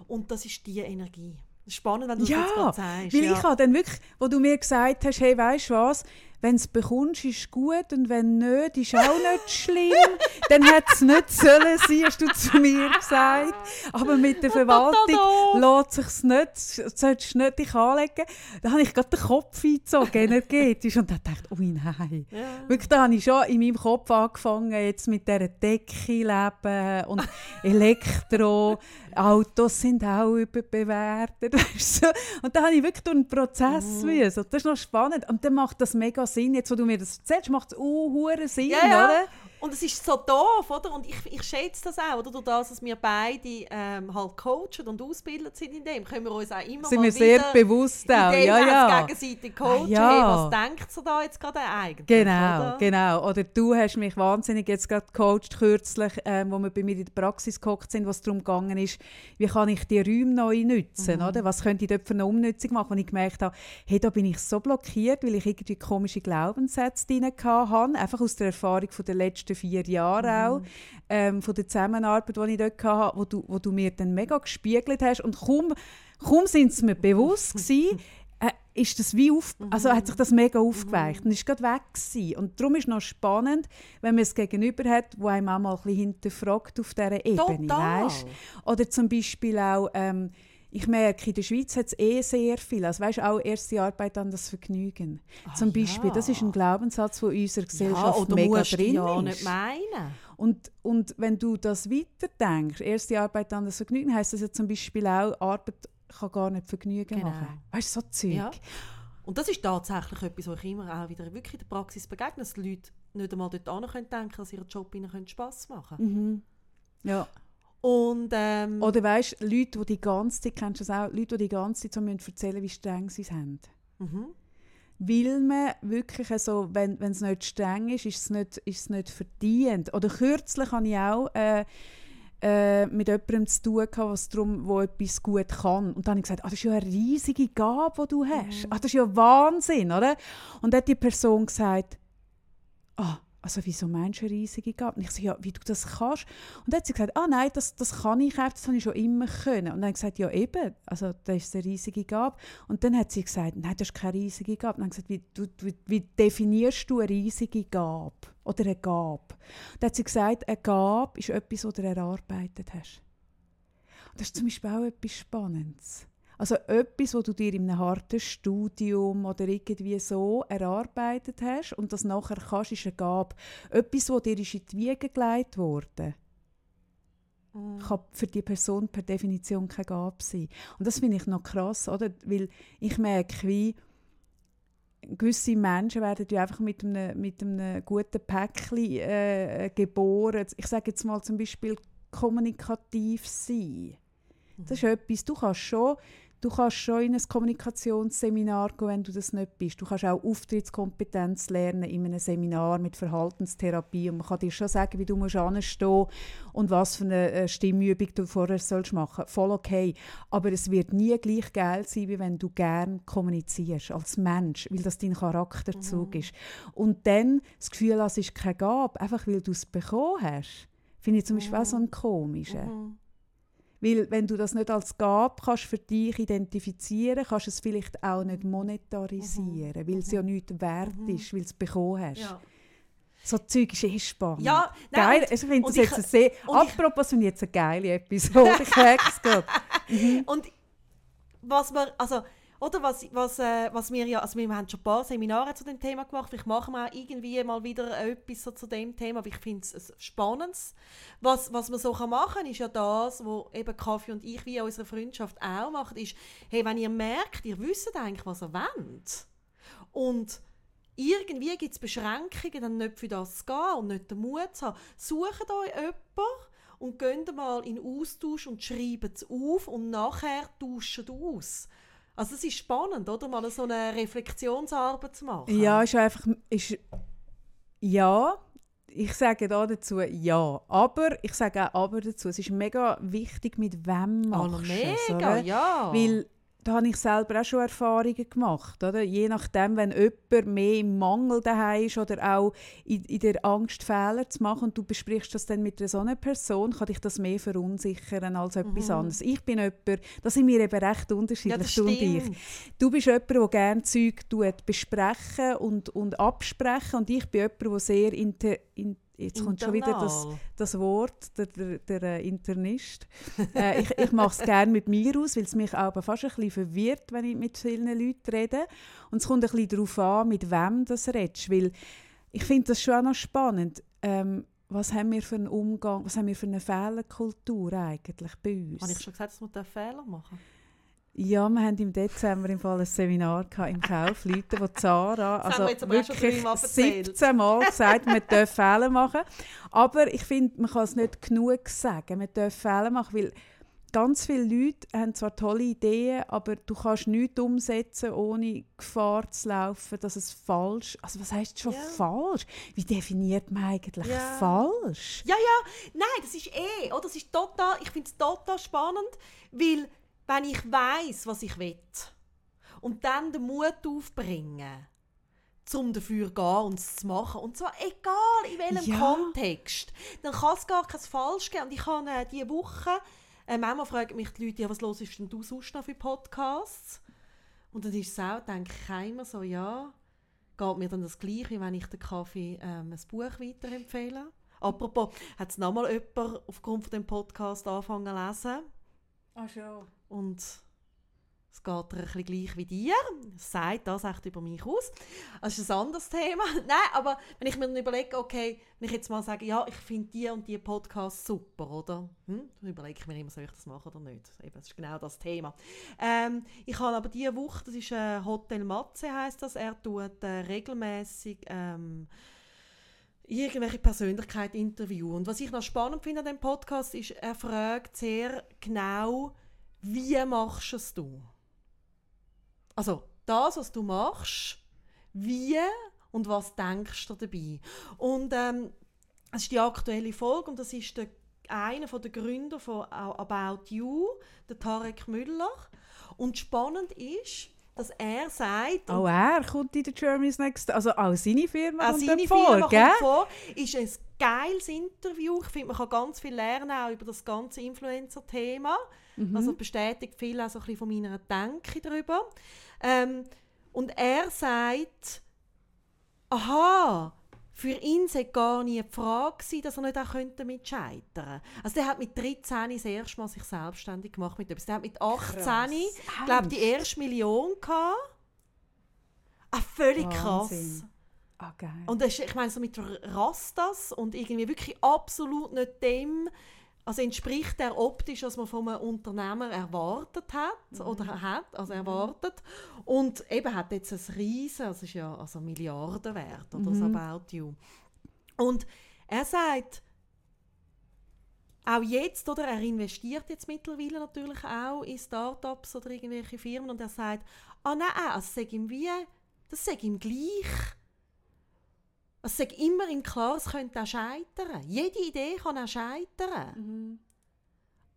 Und das ist die Energie. Das ist spannend, wenn du Ja, das jetzt gerade sagst. Weil ja. ich habe dann wirklich, wo du mir gesagt hast, hey, weißt du was, wenn es bekommst, ist gut und wenn nicht, ist auch nicht schlimm. dann hätte es nicht sollen sein, hast du zu mir gesagt. Aber mit der Verwaltung lässt sich nicht, solltest du nicht dich anlegen. Da habe ich gerade den Kopf eingezogen, energetisch, und dann dachte ich, ui nein. Ja. Wirklich, da habe ich schon in meinem Kopf angefangen, jetzt mit dieser Decke leben und Elektro. Autos sind auch überbewertet. Weißt du? Und da habe ich wirklich durch einen Prozess Mhm. müssen. Und das ist noch spannend. Und dann macht das mega Sinn. Jetzt, wo du mir das erzählst, macht es uh, Sinn, Ja, ja. oder? Und es ist so doof, oder? Und ich, ich schätze das auch, oder? Durch das, dass wir beide ähm, halt coachen und ausgebildet sind in dem, können wir uns auch immer Sind mal wir sehr wieder bewusst auch. in dem Ja, ja. gegenseitig coachen. ja. Hey, was denkt ihr da jetzt gerade eigentlich? Genau, oder? genau. Oder du hast mich wahnsinnig jetzt gerade gecoacht, kürzlich, ähm, wo wir bei mir in der Praxis gehockt sind, was darum gegangen ist, wie kann ich die Räume neu nutzen, Mhm. oder? Was könnte ich dort für eine Umnutzung machen? Und ich gemerkt habe, hey, da bin ich so blockiert, weil ich irgendwie komische Glaubenssätze drin hatte, einfach aus der Erfahrung von den letzten vier Jahren Mhm. auch, ähm, von der Zusammenarbeit, die ich dort hatte, wo du, wo du mir dann mega gespiegelt hast und kaum, kaum sind es mir bewusst gewesen, äh, ist das wie auf, also hat sich das mega aufgeweicht und ist gerade weg gewesen. Und darum ist es noch spannend, wenn man es gegenüber hat, wo einem auch mal ein bisschen hinterfragt auf dieser Ebene, Total. weisst? Oder zum Beispiel auch, ähm, ich merke, in der Schweiz hat es eh sehr viel, also weißt, auch erste Arbeit an das Vergnügen. zum Beispiel, das ist ein Glaubenssatz, der in unserer Ja, Gesellschaft oder mega musst drin ja ist. nicht meinen. Und, und wenn du das weiterdenkst, erste Arbeit an das Vergnügen, heisst das ja zum Beispiel auch, Arbeit kann gar nicht Vergnügen Genau. machen. Weißt du, so Zeug. Ja. Und das ist tatsächlich etwas, was ich immer auch wieder wirklich in der Praxis begegne, dass die Leute nicht einmal dort können denken, dass ihr Job ihnen Spass machen Mhm. Ja. Und ähm, Oder weißt du, Leute, die die ganze Zeit, kennst du das auch, Leute, die die ganze Zeit so müssen erzählen wie streng sie sind. mhm. Weil man wirklich so, wenn es nicht streng ist, ist es nicht, ist nicht verdient. Oder kürzlich habe ich auch äh, äh, mit jemandem zu tun gehabt, was darum, wo etwas gut kann. Und dann habe ich gesagt, ah, das ist ja eine riesige Gabe, die du hast. Ah, das ist ja Wahnsinn, oder? Und dann hat die Person gesagt, ah, also wieso meinst du riesige Gabe? Und ich sage, ja, wie du das kannst. Und dann hat sie gesagt, ah nein, das, das kann ich auch, das habe ich schon immer können. Und dann habe ich gesagt, ja eben, also das ist eine riesige Gabe. Und dann hat sie gesagt, nein, das ist keine riesige Gabe. Und dann habe ich gesagt, wie, du, wie definierst du eine riesige Gabe? Oder eine Gabe? Und dann hat sie gesagt, eine Gabe ist etwas, das du erarbeitet hast. Und das ist zum Beispiel auch etwas Spannendes. Also etwas, wo du dir in einem harten Studium oder irgendwie so erarbeitet hast und das nachher kannst, ist eine Gabe. Etwas, wo dir ist in die Wiege gelegt wurde, Mhm. kann für die Person per Definition keine Gabe sein. Und das finde ich noch krass, oder? Weil ich merke, wie gewisse Menschen werden ja einfach mit einem, mit einem guten Päckchen äh, geboren. Ich sage jetzt mal zum Beispiel kommunikativ sein. Das ist etwas, du kannst schon, du kannst schon in ein Kommunikationsseminar gehen, wenn du das nicht bist. Du kannst auch Auftrittskompetenz lernen in einem Seminar mit Verhaltenstherapie und man kann dir schon sagen, wie du musst anstehen und was für eine äh, Stimmübung du vorher sollst machen. Voll okay. Aber es wird nie gleich geil sein, wie wenn du gern kommunizierst als Mensch, weil das dein Charakterzug ist. Und dann das Gefühl, es ist keine Gabe, einfach weil du es bekommen hast. Finde ich zum Beispiel auch so ein komischer. Mhm. Weil wenn du das nicht als Gabe kannst für dich identifizieren, kannst du es vielleicht auch nicht monetarisieren, weil es ja nichts wert ist, weil du es bekommen hast. Ja. So Zeug ist eh spannend. Ja, nein, Geil, und- also ich finde das ich- jetzt eine sehr... ich- Apropos, ich jetzt eine geile Episode. ich merke es gerade. Und was wir, also, oder was, was, äh, was wir ja, also wir haben schon ein paar Seminare zu dem Thema gemacht, vielleicht machen wir auch irgendwie mal wieder etwas so zu dem Thema, aber ich finde es spannend. Was, was man so machen kann, ist ja das, was eben Kaffee und ich wie in unserer Freundschaft auch machen, ist, hey, wenn ihr merkt, ihr wisst eigentlich, was ihr wollt und irgendwie gibt es Beschränkungen, dann nicht für das zu gehen und nicht den Mut zu haben, sucht euch jemanden und geht mal in Austausch und schreibt es auf und nachher tauscht aus. Also es ist spannend, oder? Mal so eine Reflexionsarbeit zu machen. Ja, ist einfach... Ist, ja, ich sage da dazu ja. Aber, ich sage auch aber dazu, es ist mega wichtig, mit wem Ah, machst es, mega, oder? ja. Weil da habe ich selber auch schon Erfahrungen gemacht. Oder? Je nachdem, wenn jemand mehr im Mangel daheim ist oder auch in, in, der Angst, Fehler zu machen und du besprichst das dann mit so einer Person, kann dich das mehr verunsichern als etwas mhm. anderes. Ich bin jemand, da sind wir eben recht unterschiedlich, ja, du und ich. Du bist jemand, der gerne Zeug besprechen und, und absprechen und ich bin jemand, der sehr inter, in, Jetzt kommt schon wieder das, das Wort, der, der, der äh, Internist. äh, ich ich mache es gerne mit mir aus, weil es mich auch fast ein bisschen verwirrt, wenn ich mit vielen Leuten rede. Und es kommt ein bisschen darauf an, mit wem du redest. Weil ich finde das schon auch noch spannend. Ähm, was haben wir für einen Umgang, was haben wir für eine Fehlerkultur eigentlich bei uns? Habe ich schon gesagt, dass wir Fehler machen ja, wir haben im Dezember im Fall ein Seminar im Kaufleuten, wo Zara also wirklich 17 Mal gesagt man darf Fehler machen. Aber ich finde, man kann es nicht genug sagen, man darf Fehler machen, weil ganz viele Leute haben zwar tolle Ideen, aber du kannst nichts umsetzen, ohne Gefahr zu laufen, dass es falsch Also was heißt schon ja. falsch? Wie definiert man eigentlich ja. falsch? Ja, ja, nein, das ist eh, oh, das ist total, ich finde es total spannend, weil wenn ich weiß, was ich will und dann den Mut aufbringen, um dafür zu gehen und es zu machen. Und zwar egal in welchem ja. Kontext. Dann kann es gar kein Falsch geben. Und ich habe äh, diese Woche, äh, manchmal fragen mich die Leute, ja, was los ist denn du sonst noch für Podcasts? Und dann ist es auch, denke ich immer so, ja, geht mir dann das Gleiche, wie wenn ich den Kaffee ähm, ein Buch weiterempfehle. Apropos, hat es nochmal jemand aufgrund von dem Podcast angefangen zu lesen? Ach schon. Und es geht ein bisschen gleich wie dir. Es sagt das echt über mich aus. Das ist ein anderes Thema. Nein, aber wenn ich mir dann überlege, okay, wenn ich jetzt mal sage, ja, ich finde die und die Podcasts super, oder? Hm? Dann überlege ich mir immer, soll ich das machen oder nicht? Eben, das ist genau das Thema. Ähm, ich habe aber diese Woche, das ist äh, Hotel Matze, heißt das, er tut äh, regelmäßig ähm, irgendwelche Persönlichkeiten interviewen. Und was ich noch spannend finde an dem Podcast ist, er fragt sehr genau, wie machst es du? Also das, was du machst, wie und was denkst du dabei? Und ähm, ist die aktuelle Folge und das ist der, einer der Gründer von About You, der Tarek Müller. Und spannend ist, dass er sagt... Auch er kommt in der Germany's Next... Also auch seine Firma auch seine vor, Firma gell? kommt vor. Ist ein geiles Interview. Ich finde, man kann ganz viel lernen, auch über das ganze Influencer-Thema. Mhm. Also bestätigt viel auch so ein bisschen von meiner Denke darüber. Ähm, und er sagt, aha, für ihn sei gar nie die Frage gewesen, dass er nicht auch damit scheitern könnte. Also der hat mit 13 das erste Mal sich selbstständig gemacht mit etwas. Der hat mit 18, glaube die erste Million gehabt. Ah, völlig Wahnsinn. krass. Ah. Und das, ich meine, so mit Rastas und irgendwie wirklich absolut nicht dem, also entspricht der optisch, was man vom Unternehmer erwartet hat mhm. oder hat, also mhm. erwartet. Und eben hat jetzt ein riesen, das ist ja also Milliarden wert oder mhm. so About You. Und er sagt, auch jetzt, oder er investiert jetzt mittlerweile natürlich auch in Startups oder irgendwelche Firmen und er sagt, ah nein, also sag ihm wie, das sag ihm gleich es sagt immer im Klar, es könnte auch scheitern. Jede Idee kann auch scheitern. Mhm.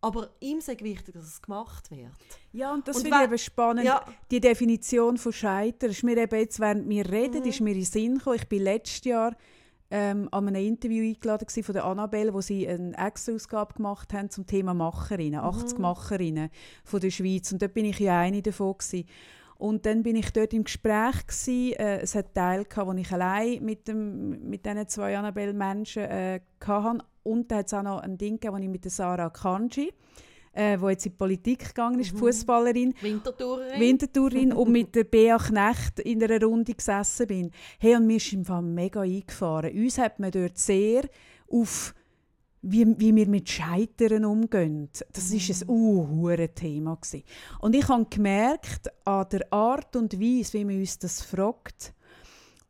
Aber ihm ist wichtig, dass es gemacht wird. Ja, und das finde ich eben spannend. Ja. Die Definition von Scheitern ist mir eben jetzt, während wir reden, mhm. ist mir in den Sinn gekommen. Ich bin letztes Jahr ähm, an einem Interview eingeladen von der Annabelle, wo sie eine Excel-Ausgabe gemacht haben zum Thema Macherinnen, mhm. 80 Macherinnen von der Schweiz. Und dort bin ich ja eine davon gewesen. Und dann bin ich dort im Gespräch gewesen. Äh, es hat Teil gehabt, wo ich allein mit dem mit diesen zwei Annabelle Menschen äh, hatte. Und da hat es auch noch ein Ding gegeben, wo ich mit der Sarah Kanji äh, wo jetzt in die Politik gegangen ist, mhm. Fußballerin, Wintertourerin, Wintertourerin und mit der Bea Knecht in einer Runde gesessen bin. Hey, und mir ist im Fall mega eingefahren. Uns hat man dort sehr auf wie, wie wir mit Scheitern umgehen. Das war ein uh, Thema. Gewesen. Und ich habe gemerkt, an der Art und Weise, wie man uns das fragt,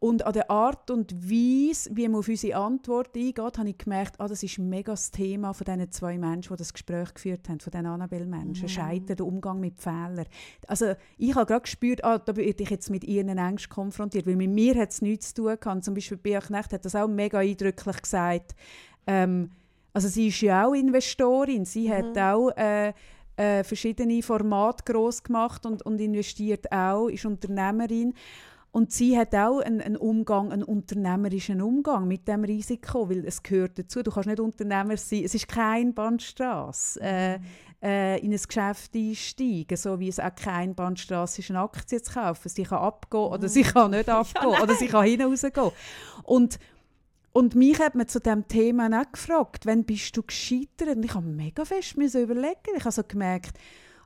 und an der Art und Weise, wie man auf unsere Antwort eingeht, habe ich gemerkt, ah, das ist mega das Thema von diesen zwei Menschen, die das Gespräch geführt haben, von diesen Annabelle-Menschen. Mhm. Scheitern, der Umgang mit Fehlern. Also ich habe gerade gespürt, ah, da werde ich jetzt mit ihren Ängsten konfrontiert, weil mit mir hat es nichts zu tun gehabt. Zum Beispiel Bea Knecht hat das auch mega eindrücklich gesagt. Ähm, also sie ist ja auch Investorin. Sie mhm. hat auch äh, äh, verschiedene Formate groß gemacht und, und investiert auch, ist Unternehmerin. Und sie hat auch einen, einen, Umgang, einen unternehmerischen Umgang mit dem Risiko, weil es gehört dazu. Du kannst nicht Unternehmer sein. Es ist keine Bahnstraße. Äh, äh, in ein Geschäft einsteigen, so wie es auch keine Bahnstraße ist, eine Aktie zu kaufen. Sie kann abgehen oder sie kann nicht abgehen ja, oder sie kann hinausgehen. Und und mich hat man zu diesem Thema auch gefragt, wann bist du gescheitert? Und ich habe mega fest überlegen. Ich habe so gemerkt,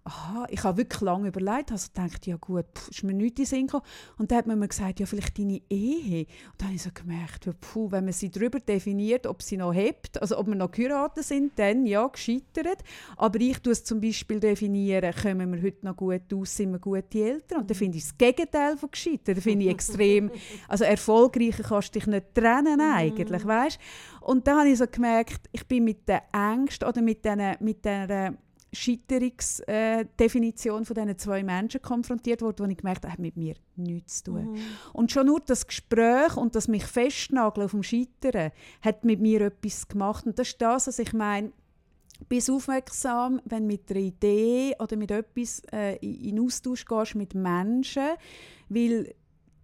aha, ich habe wirklich lange überlegt, also gedacht, ja gut, pff, ist mir nichts in Sinn gekommen. Und dann hat man mir gesagt, ja vielleicht deine Ehe. Und dann habe ich so gemerkt, ja, puh, wenn man sie darüber definiert, ob sie noch hebt, also ob wir noch geheiratet sind, dann ja, gescheitert. Aber ich tue es zum Beispiel definieren, kommen wir heute noch gut aus, sind wir gute Eltern. Und dann finde ich das Gegenteil von gescheitert. Finde ich extrem, also erfolgreicher kannst du dich nicht trennen eigentlich, weißt? Und dann habe ich so gemerkt, ich bin mit der Angst oder mit dieser mit der Scheiterungsdefinition von diesen zwei Menschen konfrontiert wurde, wo ich gemerkt habe, hat mit mir nichts zu tun. Mhm. Und schon nur das Gespräch und das mich festnageln auf dem Scheitern hat mit mir etwas gemacht. Und das ist das, was ich meine, bist aufmerksam, wenn mit einer Idee oder mit etwas äh, in Austausch gehst mit Menschen, weil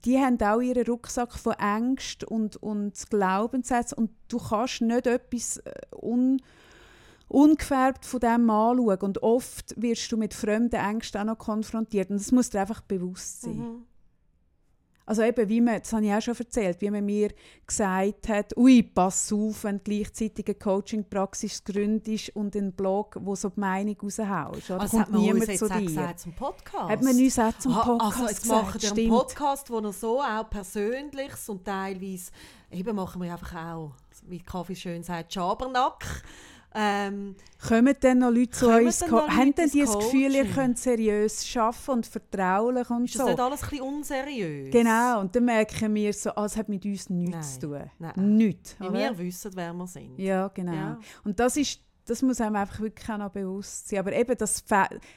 die haben auch ihren Rucksack von Ängsten und, und Glaubenssätzen und du kannst nicht etwas äh, un ungefärbt von dem anschauen. Und oft wirst du mit fremden Ängsten auch noch konfrontiert. Und das muss dir einfach bewusst sein. Mhm. Also eben, wie man, das habe ich auch schon erzählt, wie man mir gesagt hat, ui, pass auf, wenn du gleichzeitig eine Coaching-Praxis gründest und einen Blog, wo so die Meinung raushaust. Oder? Also kommt hat man niemand uns zu dir. gesagt zum Podcast? Hat man uns auch zum Podcast Aha, also jetzt gesagt, machen wir einen Podcast, wo er so auch Persönliches und teilweise, eben machen wir einfach auch, wie Kaffee schön sagt, Schabernack ähm, Kommen dann noch Leute zu uns? Haben denn die das Gefühl, ihr könnt seriös arbeiten und vertraulich und ist so? Ist das nicht alles ein bisschen unseriös? Genau, und dann merken wir so, ah, es hat mit uns nichts Nein. zu tun. Nein. Nichts. Wie wir wissen, wer wir sind. Ja, genau. Ja. Und das ist das muss einem einfach wirklich auch noch bewusst sein. Aber eben, das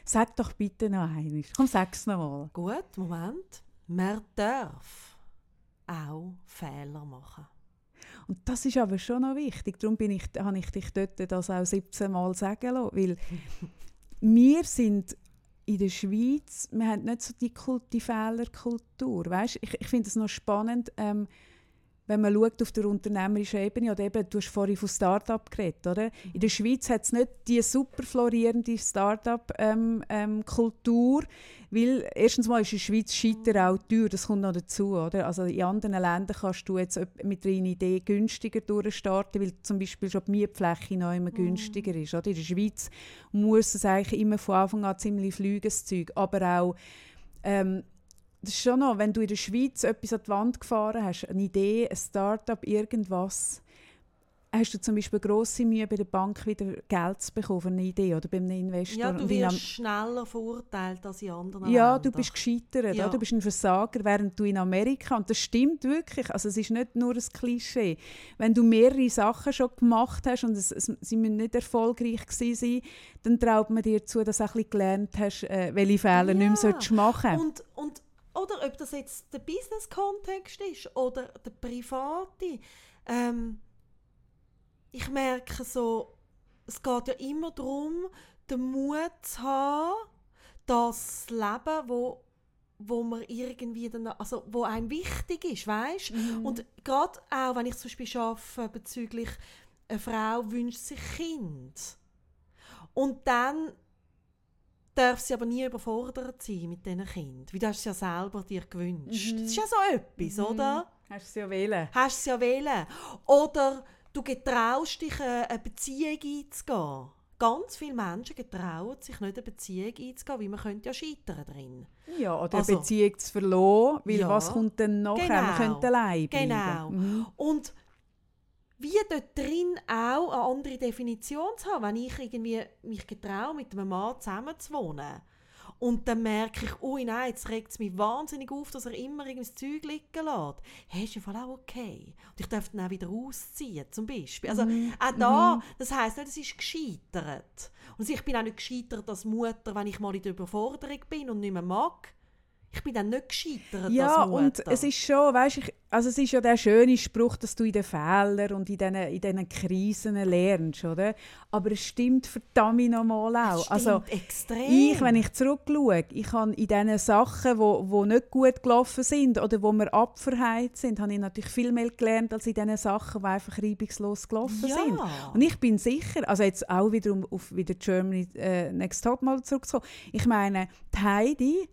sag doch bitte noch einmal. Komm, sag es noch mal. Gut, Moment. Man darf auch Fehler machen. Und das ist aber schon noch wichtig. Darum bin ich, habe ich dich dort das auch 17 Mal sagen lassen. Weil wir sind in der Schweiz, wir haben nicht so die, die Fehlerkultur. Weißt? Ich, ich finde es noch spannend, ähm, wenn man schaut auf der unternehmerischen Ebene, oder eben, du hast vorhin von Start-up geredet, oder? In der Schweiz hat es nicht die super florierende Start-up-Kultur, ähm, ähm, weil erstens mal ist in der Schweiz Scheiter auch teuer, das kommt noch dazu, oder? Also in anderen Ländern kannst du jetzt mit einer Idee günstiger durchstarten, weil zum Beispiel schon die Mietfläche noch immer mm. günstiger ist, oder? In der Schweiz muss es eigentlich immer von Anfang an ziemlich fliegen, aber auch ähm, das ist schon noch, wenn du in der Schweiz etwas an die Wand gefahren hast, eine Idee, ein Start-up, irgendwas, hast du zum Beispiel grosse Mühe bei der Bank wieder Geld zu bekommen für eine Idee oder bei einem Investor. Ja, du wirst schneller verurteilt als in anderen Ja, Ländern. du bist gescheitert, ja. du bist ein Versager, während du in Amerika, und das stimmt wirklich, also es ist nicht nur ein Klischee, wenn du mehrere Sachen schon gemacht hast und es, es, sie müssen nicht erfolgreich sein, dann traut man dir zu, dass du auch ein bisschen gelernt hast, äh, welche Fehler ja. nicht mehr machen und, und oder ob das jetzt der Business-Kontext ist oder der private. Ähm, ich merke so, es geht ja immer darum, den Mut zu haben, das Leben, wo wo man irgendwie dann, also wo einem wichtig ist, weißt? Mhm. Und gerade auch, wenn ich zum Beispiel arbeite bezüglich eine Frau wünscht sich Kind und dann darf sie aber nie überfordert sein mit diesen Kindern. Wie du hast es ja selber dir gewünscht. Mhm. Das ist ja so etwas, mhm. oder? Hast du es ja wählen. Hast du es ja wählen. Oder du getraust dich, äh, eine Beziehung einzugehen. Ganz viele Menschen getrauen sich nicht, eine Beziehung einzugehen, weil man könnte ja scheitern drin. Ja, oder also, eine Beziehung zu verlieren, weil ja, was kommt denn nachher? Genau, man könnte allein bleiben. Genau. Mhm. Und wie dort drin auch eine andere Definition zu haben, wenn ich irgendwie mich getraue, mit einem Mann zusammen zu wohnen. Und dann merke ich, oh nein, jetzt regt es mich wahnsinnig auf, dass er immer irgendwas Zeug liegen lässt. Hey, ist ja voll auch okay. Und ich darf dann auch wieder ausziehen, zum Beispiel. Also mhm. auch da, mhm. das heisst nicht, es ist gescheitert. Und ich bin auch nicht gescheitert als Mutter, wenn ich mal in der Überforderung bin und nicht mehr mag. Ich bin dann nicht gescheitert ja, als Mutter. Ja, und es ist schon, weißt, ich, also es ist ja der schöne Spruch, dass du in den Fehlern und in diesen, in diesen Krisen lernst, oder? Aber es stimmt verdammt nochmal auch. Also extrem. ich, wenn ich zurückschaue, ich habe in diesen Sachen, wo, wo nicht gut gelaufen sind oder wo wir abverheizt sind, habe ich natürlich viel mehr gelernt als in diesen Sachen, die einfach reibungslos gelaufen ja. sind. Und ich bin sicher, also jetzt auch wieder um auf wieder Germany äh, Next Top mal zurückzukommen, ich meine, die Heidi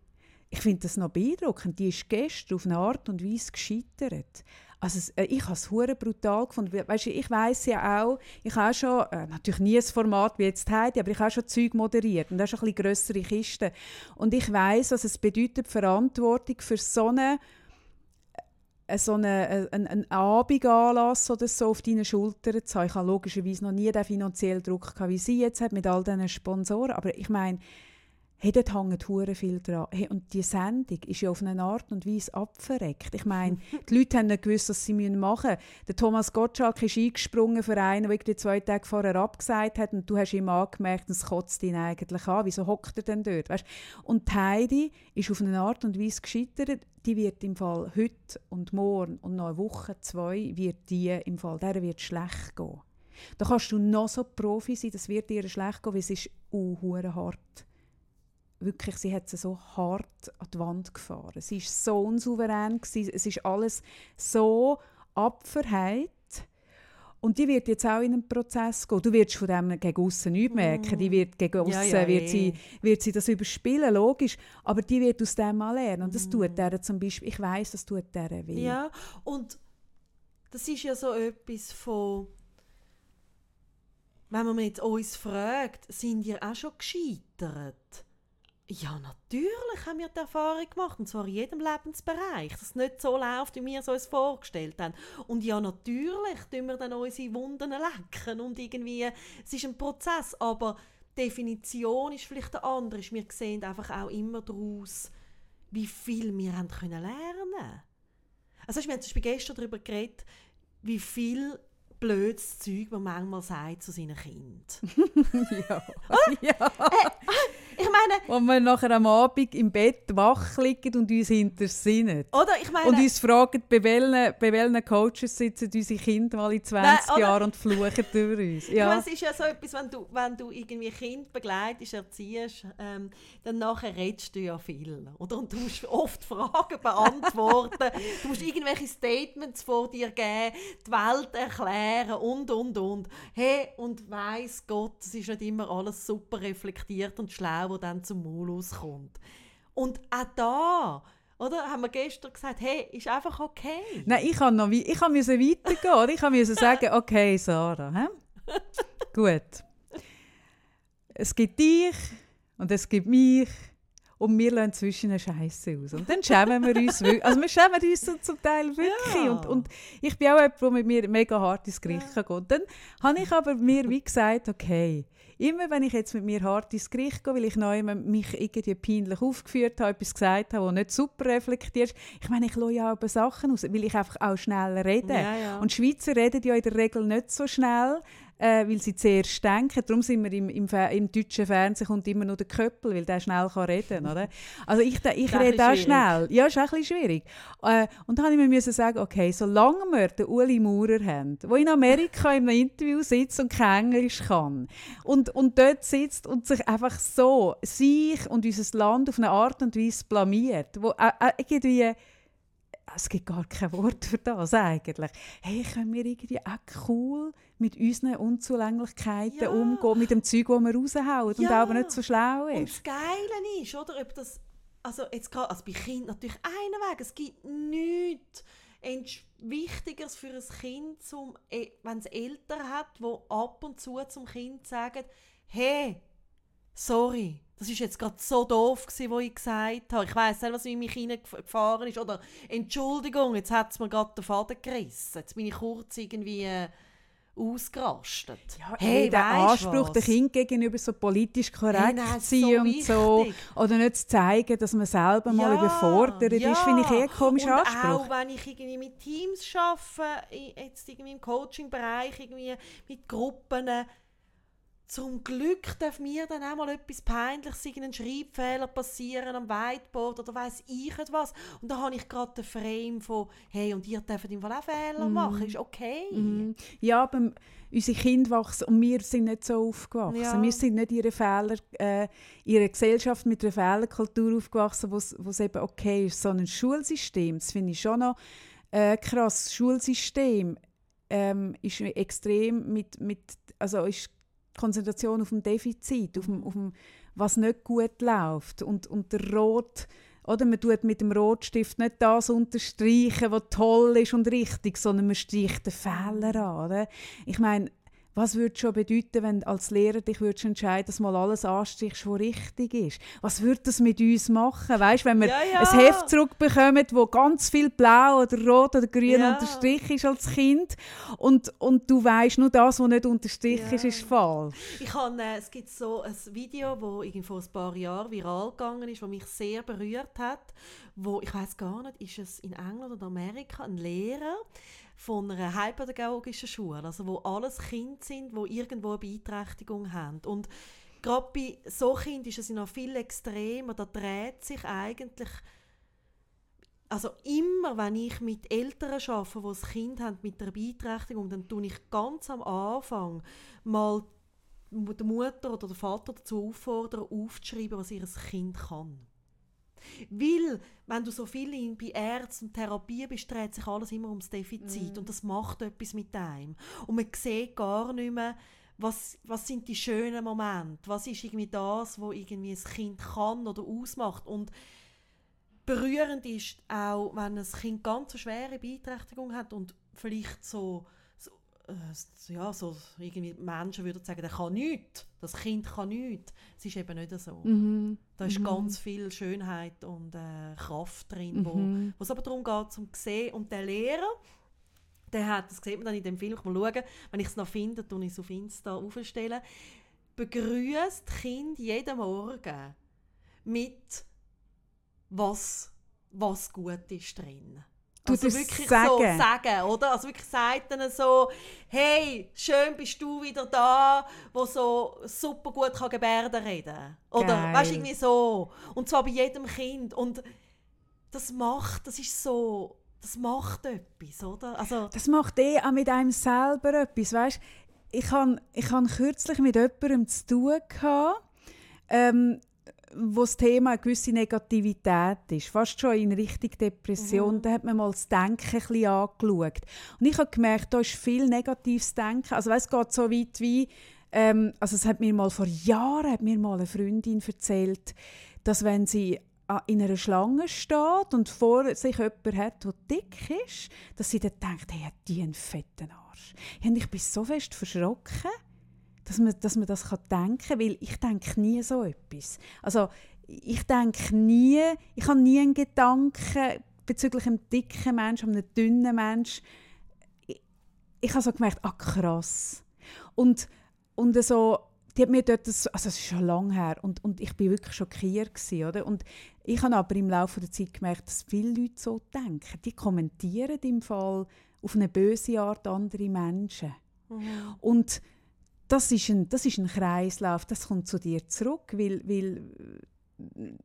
ich finde das noch beeindruckend. Die ist gestern auf eine Art und Weise gescheitert. Also äh, ich habe es hure brutal gefunden. Weißt ich weiß ja auch, ich habe schon, äh, natürlich nie ein Format wie jetzt Heidi, aber ich habe schon Zeug moderiert und das ist ein bisschen grössere Kisten. Und ich weiß, was es bedeutet, Verantwortung für so eine äh, so einen, äh, einen, einen Abendanlass oder so auf deinen Schultern zu haben. Ich habe logischerweise noch nie den finanziellen Druck gehabt, wie sie jetzt hat mit all diesen Sponsoren. Aber ich meine, Hey, dort hängt hure viel dran. Hey, und die Sendung ist ja auf eine Art und Weise abverreckt. Ich meine, die Leute haben nicht gewusst, was sie machen müssen. Der Thomas Gottschalk ist eingesprungen für einen, der irgendwie zwei Tage vorher abgesagt hat und du hast ihm angemerkt, es kotzt ihn eigentlich an. Wieso hockt er denn dort? Weißt? Und Heidi ist auf eine Art und Weise gescheitert. Die wird im Fall heute und morgen und noch eine Woche, zwei, wird die im Fall, der wird schlecht gehen. Da kannst du noch so Profi sein, das wird dir schlecht gehen, weil es ist uh, hart wirklich, sie hat sie so hart an die Wand gefahren. Sie ist so unsouverän gewesen. es ist alles so abverheilt. Und die wird jetzt auch in einen Prozess gehen. Du wirst von dem gegen aussen nichts merken. Die wird gegen aussen, ja, ja, wird, sie, wird sie das überspielen, logisch. Aber die wird aus dem mal lernen. Und das mm. tut der zum Beispiel, ich weiß, das tut der weh. Ja, und das ist ja so etwas von, wenn man jetzt uns fragt, sind ihr auch schon gescheitert? Ja, natürlich haben wir die Erfahrung gemacht, und zwar in jedem Lebensbereich, dass es nicht so läuft, wie wir es uns vorgestellt haben. Und ja, natürlich tun wir dann unsere Wunden lecken und irgendwie, es ist ein Prozess, aber die Definition ist vielleicht eine andere. Wir sehen einfach auch immer daraus, wie viel wir haben können lernen Also wir haben zum Beispiel gestern darüber geredet, wie viel blödes Zeug man manchmal sagt zu seinen Kindern. ja. ja. Äh, ich meine... Wo wir nachher am Abend im Bett wach liegen und uns hintersinnen. Oder ich meine... Und uns fragen, bei welchen, bei welchen Coaches sitzen unsere Kinder mal in 20 Jahren und fluchen über uns. Ja. Meine, es ist ja so etwas, wenn du, wenn du irgendwie Kind begleitest, erziehst, ähm, dann nachher redest du ja viel. Oder? Und du musst oft Fragen beantworten. du musst irgendwelche Statements vor dir geben, die Welt erklären und, und, und. Hey, und weiss Gott, es ist nicht immer alles super reflektiert und schlau dann zum Maul auskommt. Und auch da, oder, haben wir gestern gesagt, hey, ist einfach okay. Nein, ich kann noch ich kann weitergehen. Oder? Ich musste sagen, okay, Sarah, he? gut. Es gibt dich und es gibt mich und wir lassen zwischen eine Scheiße aus. Und dann schämen wir uns wirklich. Also wir schämen uns zum Teil wirklich. Ja. Und, und ich bin auch jemand, der mit mir mega hart ins Gericht ja. geht. Dann habe ich aber mir wie gesagt, okay, immer wenn ich jetzt mit mir hart ins Gericht gehe, weil ich neu mich irgendwie peinlich aufgeführt habe, etwas gesagt habe, das nicht super reflektiert ich meine, ich lasse ja auch Sachen aus, weil ich einfach auch schnell rede. Ja, ja. Und Schweizer reden ja in der Regel nicht so schnell äh, weil sie zuerst denken. Darum sind wir im, im, im, deutschen Fernsehen kommt immer nur der Köppel, weil der schnell kann reden kann. Also ich, ich rede auch schnell. Ja, ist auch ein bisschen schwierig. Äh, und dann musste ich mir sagen, okay, solange wir den Uli Maurer haben, der in Amerika in einem Interview sitzt und kein Englisch kann und, und dort sitzt und sich einfach so sich und unser Land auf eine Art und Weise blamiert, wo äh, äh irgendwie es gibt gar kein Wort für das eigentlich. Hey, können wir irgendwie auch cool mit unseren Unzulänglichkeiten ja. umgehen, mit dem Zeug, das wir raushauen ja. und aber nicht so schlau ist. Und das Geile ist, oder, ob das, also jetzt gerade, also bei Kindern natürlich einen Weg, es gibt nichts Wichtigeres für ein Kind, zum, e, wenn es Eltern hat, die ab und zu zum Kind sagen, hey, sorry, das ist jetzt gerade so doof gewesen, was ich gesagt habe. Ich weiß nicht, was in mich hineingefahren ist. Oder Entschuldigung, jetzt hat es mir gerade den Faden gerissen. Jetzt bin ich kurz irgendwie äh, ausgerastet. Ja, hey, der Anspruch, dem Kind gegenüber so politisch korrekt hey, nein, sein so und wichtig. so. Oder nicht zu zeigen, dass man selber mal überfordert ja. ist, finde ich eher ein komischer und Anspruch. auch wenn ich irgendwie mit Teams arbeite, jetzt irgendwie im Coaching-Bereich, irgendwie mit Gruppen, zum Glück darf mir dann auch mal etwas Peinliches, einen Schreibfehler passieren am Whiteboard oder weiß ich etwas. Und da habe ich gerade den Frame von, hey, und ihr dürft im Fall auch Fehler mm. machen, ist okay. Mm. Ja, aber unsere Kinder wachsen und wir sind nicht so aufgewachsen. Ja. Wir sind nicht in ihrer, Fehler, äh, ihrer Gesellschaft mit einer Fehlerkultur aufgewachsen, wo es eben okay ist. So ein Schulsystem, das finde ich schon noch äh, krass. Das Schulsystem ähm, ist extrem mit, mit also ist Konzentration auf dem Defizit, auf dem, auf dem was nicht gut läuft. Und, und der Rot, oder man tut mit dem Rotstift nicht das unterstreichen, was toll ist und richtig, sondern man streicht den Fehler an. Oder? Ich meine, was würde schon bedeuten, wenn als Lehrer dich würdest entscheiden, dass mal alles anstrichst, was richtig ist? Was würde das mit uns machen? Weißt, wenn wir ja, ja. ein Heft zurückbekommen, wo ganz viel blau oder rot oder grün ja. unterstrichen ist als Kind und, und du weißt nur das, was nicht unterstrichen ist, ist falsch. Ich habe, äh, es gibt so ein Video, das vor ein paar Jahren viral gegangen ist, das mich sehr berührt hat, wo ich weiß gar nicht, ist es in England oder Amerika ein Lehrer, von einer heilpädagogischen Schule, also wo alles Kinder sind, wo irgendwo eine Beeinträchtigung haben. Und gerade bei so Kindern ist es noch viel extremer, da dreht sich eigentlich also immer, wenn ich mit Eltern arbeite, die ein Kind haben mit einer Beeinträchtigung, dann tue ich ganz am Anfang mal die Mutter oder den Vater dazu auffordern, aufzuschreiben, was ihr Kind kann. Weil, wenn du so viel in, bei Ärzten und Therapie bist, dreht sich alles immer ums Defizit. Mm. Und das macht etwas mit einem. Und man sieht gar nicht mehr, was, was sind die schönen Momente? Was ist irgendwie das, was irgendwie ein Kind kann oder ausmacht? Und berührend ist auch, wenn ein Kind ganz eine schwere Beeinträchtigung hat und vielleicht so ja, so irgendwie Menschen würden sagen, der kann nichts, das Kind kann nichts. Es ist eben nicht so. Mhm. Da ist mhm. ganz viel Schönheit und äh, Kraft drin, mhm. wo es aber darum geht, zum sehen. Und der Lehrer, der hat, das sieht man dann in dem Film, ich mal schauen, wenn ich es noch finde, tue ich es auf Insta aufstellen, begrüßt Kind jeden Morgen mit was, was gut ist drin du also wirklich sagen. so sagen, oder? Also wirklich sagt dann so, hey, schön bist du wieder da, wo so super gut kann Gebärden reden. Oder Geil. weißt irgendwie so. Und zwar bei jedem Kind. Und das macht, das ist so, das macht etwas, oder? Also, das macht eh auch mit einem selber etwas, weißt? Ich habe ich hab kürzlich mit jemandem zu tun gehabt, ähm, wo das Thema eine gewisse Negativität ist, fast schon in Richtung Depression, mhm. da hat man mal das Denken ein bisschen angeschaut. Und ich habe gemerkt, da ist viel negatives Denken. Also weißt, es geht so weit wie, ähm, also es hat mir mal vor Jahren hat mir mal eine Freundin erzählt, dass wenn sie in einer Schlange steht und vor sich jemand hat, der dick ist, dass sie dann denkt, hey, hat die einen fetten Arsch. Und ich bin so fest verschrocken dass man, dass man das kann denken kann, weil ich denke nie so etwas. Also ich denke nie, ich habe nie einen Gedanken bezüglich einem dicken Menschen, einem dünnen Menschen. Ich, ich habe so gemerkt, ah krass. Und, und so, die hat mir dort, das, also es ist schon lange her, und, und ich bin wirklich schockiert gewesen, oder? Und ich habe aber im Laufe der Zeit gemerkt, dass viele Leute so denken. Die kommentieren im Fall auf eine böse Art andere Menschen. Mhm. Und das ist, ein, das ist ein Kreislauf, das kommt zu dir zurück, weil, weil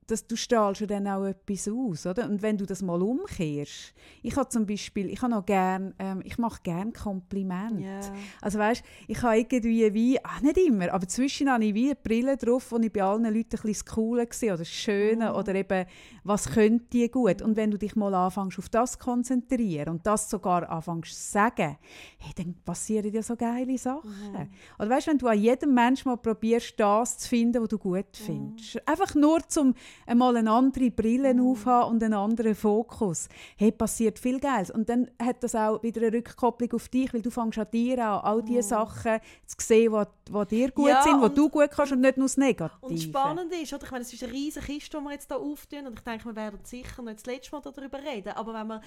das, du strahlst ja dann auch etwas aus, oder? Und wenn du das mal umkehrst, ich habe zum Beispiel, ich habe noch gern, ähm, ich mache gern Kompliment. Yeah. Also weißt, ich habe irgendwie wie, ach, nicht immer, aber zwischen habe ich wie eine Brille drauf, wo ich bei allen Leuten ein bisschen das Coole oder das Schöne, mm. oder eben, was könnte die gut? Und wenn du dich mal anfängst auf das zu konzentrieren und das sogar anfängst zu sagen, hey, dann passieren dir so geile Sachen. Mm. Oder weißt, wenn du an jedem Menschen mal probierst, das zu finden, was du gut findest. Mm. Einfach nur um einmal eine andere Brille mm. aufhaben und einen anderen Fokus. Hey, passiert viel Geiles. Und dann hat das auch wieder eine Rückkopplung auf dich, weil du fängst an dir an, all diese mm. Sachen zu sehen, die dir gut ja, sind, die du gut kannst und nicht nur das Negative. Und spannend ist, oder? ich meine, es ist eine riesige Kiste, die wir jetzt hier auftun und ich denke, wir werden sicher nicht das letzte Mal darüber reden, aber wenn man,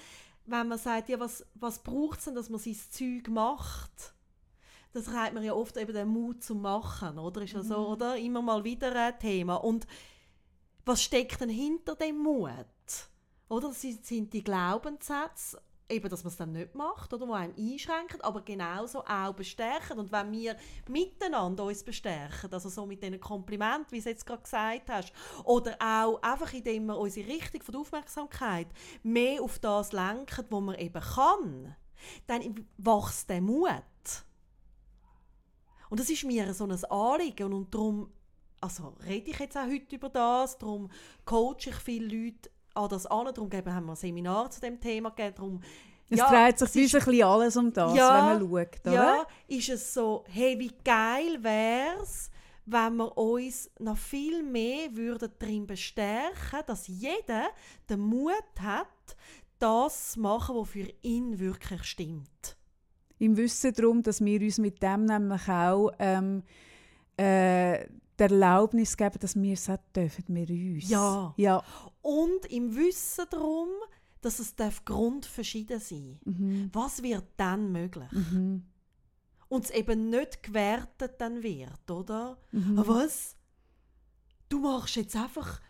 wenn man sagt, ja, was, was braucht es denn, dass man sein Zeug macht, das hat man ja oft eben den Mut zum Machen, oder? Ist ja so, mhm. oder? Immer mal wieder ein Thema. Und was steckt denn hinter dem Mut? Oder sind die Glaubenssätze eben, dass man es dann nicht macht, oder, wo einem einschränkt, aber genauso auch bestärken. Und wenn wir miteinander uns bestärken, also so mit diesen Komplimenten, wie du jetzt gerade gesagt hast, oder auch einfach, indem wir unsere Richtung von der Aufmerksamkeit mehr auf das lenken, wo man eben kann, dann wächst der Mut. Und das ist mir so ein Anliegen und darum also rede ich jetzt auch heute über das, darum coache ich viele Leute an das an, darum haben wir ein Seminar zu dem Thema gegeben, darum es ja, dreht sich ist, ein alles um das, ja, wenn man schaut, oder? Ja, ist es so, hey, wie geil wäre es, wenn wir uns noch viel mehr würden darin bestärken dass jeder den Mut hat, das zu machen, was für ihn wirklich stimmt. Im Wissen darum, dass wir uns mit dem nämlich auch ähm, äh, die Erlaubnis geben, dass wir es auch dürfen, wir uns. Ja. ja. Und im Wissen darum, dass es grundverschieden sein mhm. Was wird dann möglich? Mhm. Und es eben nicht gewertet dann wird, oder? Mhm. Aber was? Du machst jetzt einfach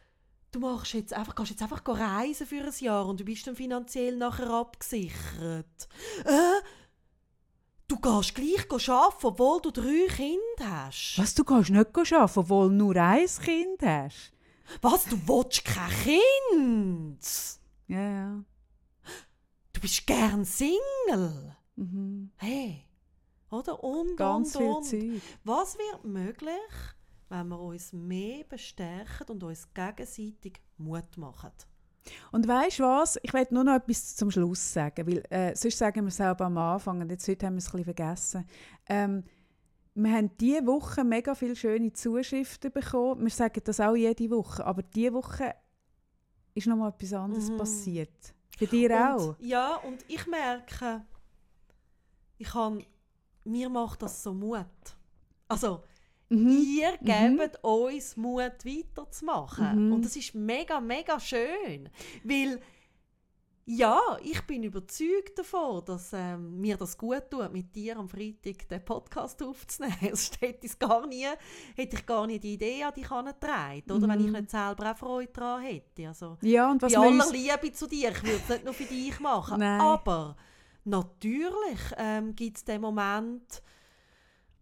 du machst jetzt einfach, gehst jetzt einfach reisen für ein Jahr und du bist dann finanziell nachher abgesichert. Äh, du gehst gleich arbeiten, obwohl du drei Kinder hast. Was, du gehst nicht arbeiten, obwohl du nur ein Kind hast? Was, du willst kein Kind? Ja, ja. Du bist gern Single. Mhm. Hey. Oder? Und, Ganz und, und. viel Zeit. Was wird möglich, wenn wir uns mehr bestärken und uns gegenseitig Mut machen? Und weißt du was? Ich werde nur noch etwas zum Schluss sagen, weil äh, sonst sagen wir es selber am Anfang und jetzt heute haben wir es ein bisschen vergessen. Ähm, wir haben diese Woche mega viele schöne Zuschriften bekommen. Wir sagen das auch jede Woche, aber diese Woche ist noch mal etwas anderes mhm. passiert. Bei dir und, auch? Ja, und ich merke, ich kann, mir macht das so Mut. Also, mhm. ihr mhm. gebt mhm. uns Mut, weiterzumachen. Mhm. Und das ist mega, mega schön. Weil ja, ich bin überzeugt davon, dass ähm, mir das gut tut, mit dir am Freitag den Podcast aufzunehmen. Sonst hätte, ich gar nie, hätte ich gar nie die Idee an dich herangetragen, oder? Wenn ich mhm. nicht selber auch Freude daran hätte. Also, ja, und was bei aller Liebe zu dir, ich würde es nicht nur für dich machen. Aber natürlich ähm, gibt es den Moment,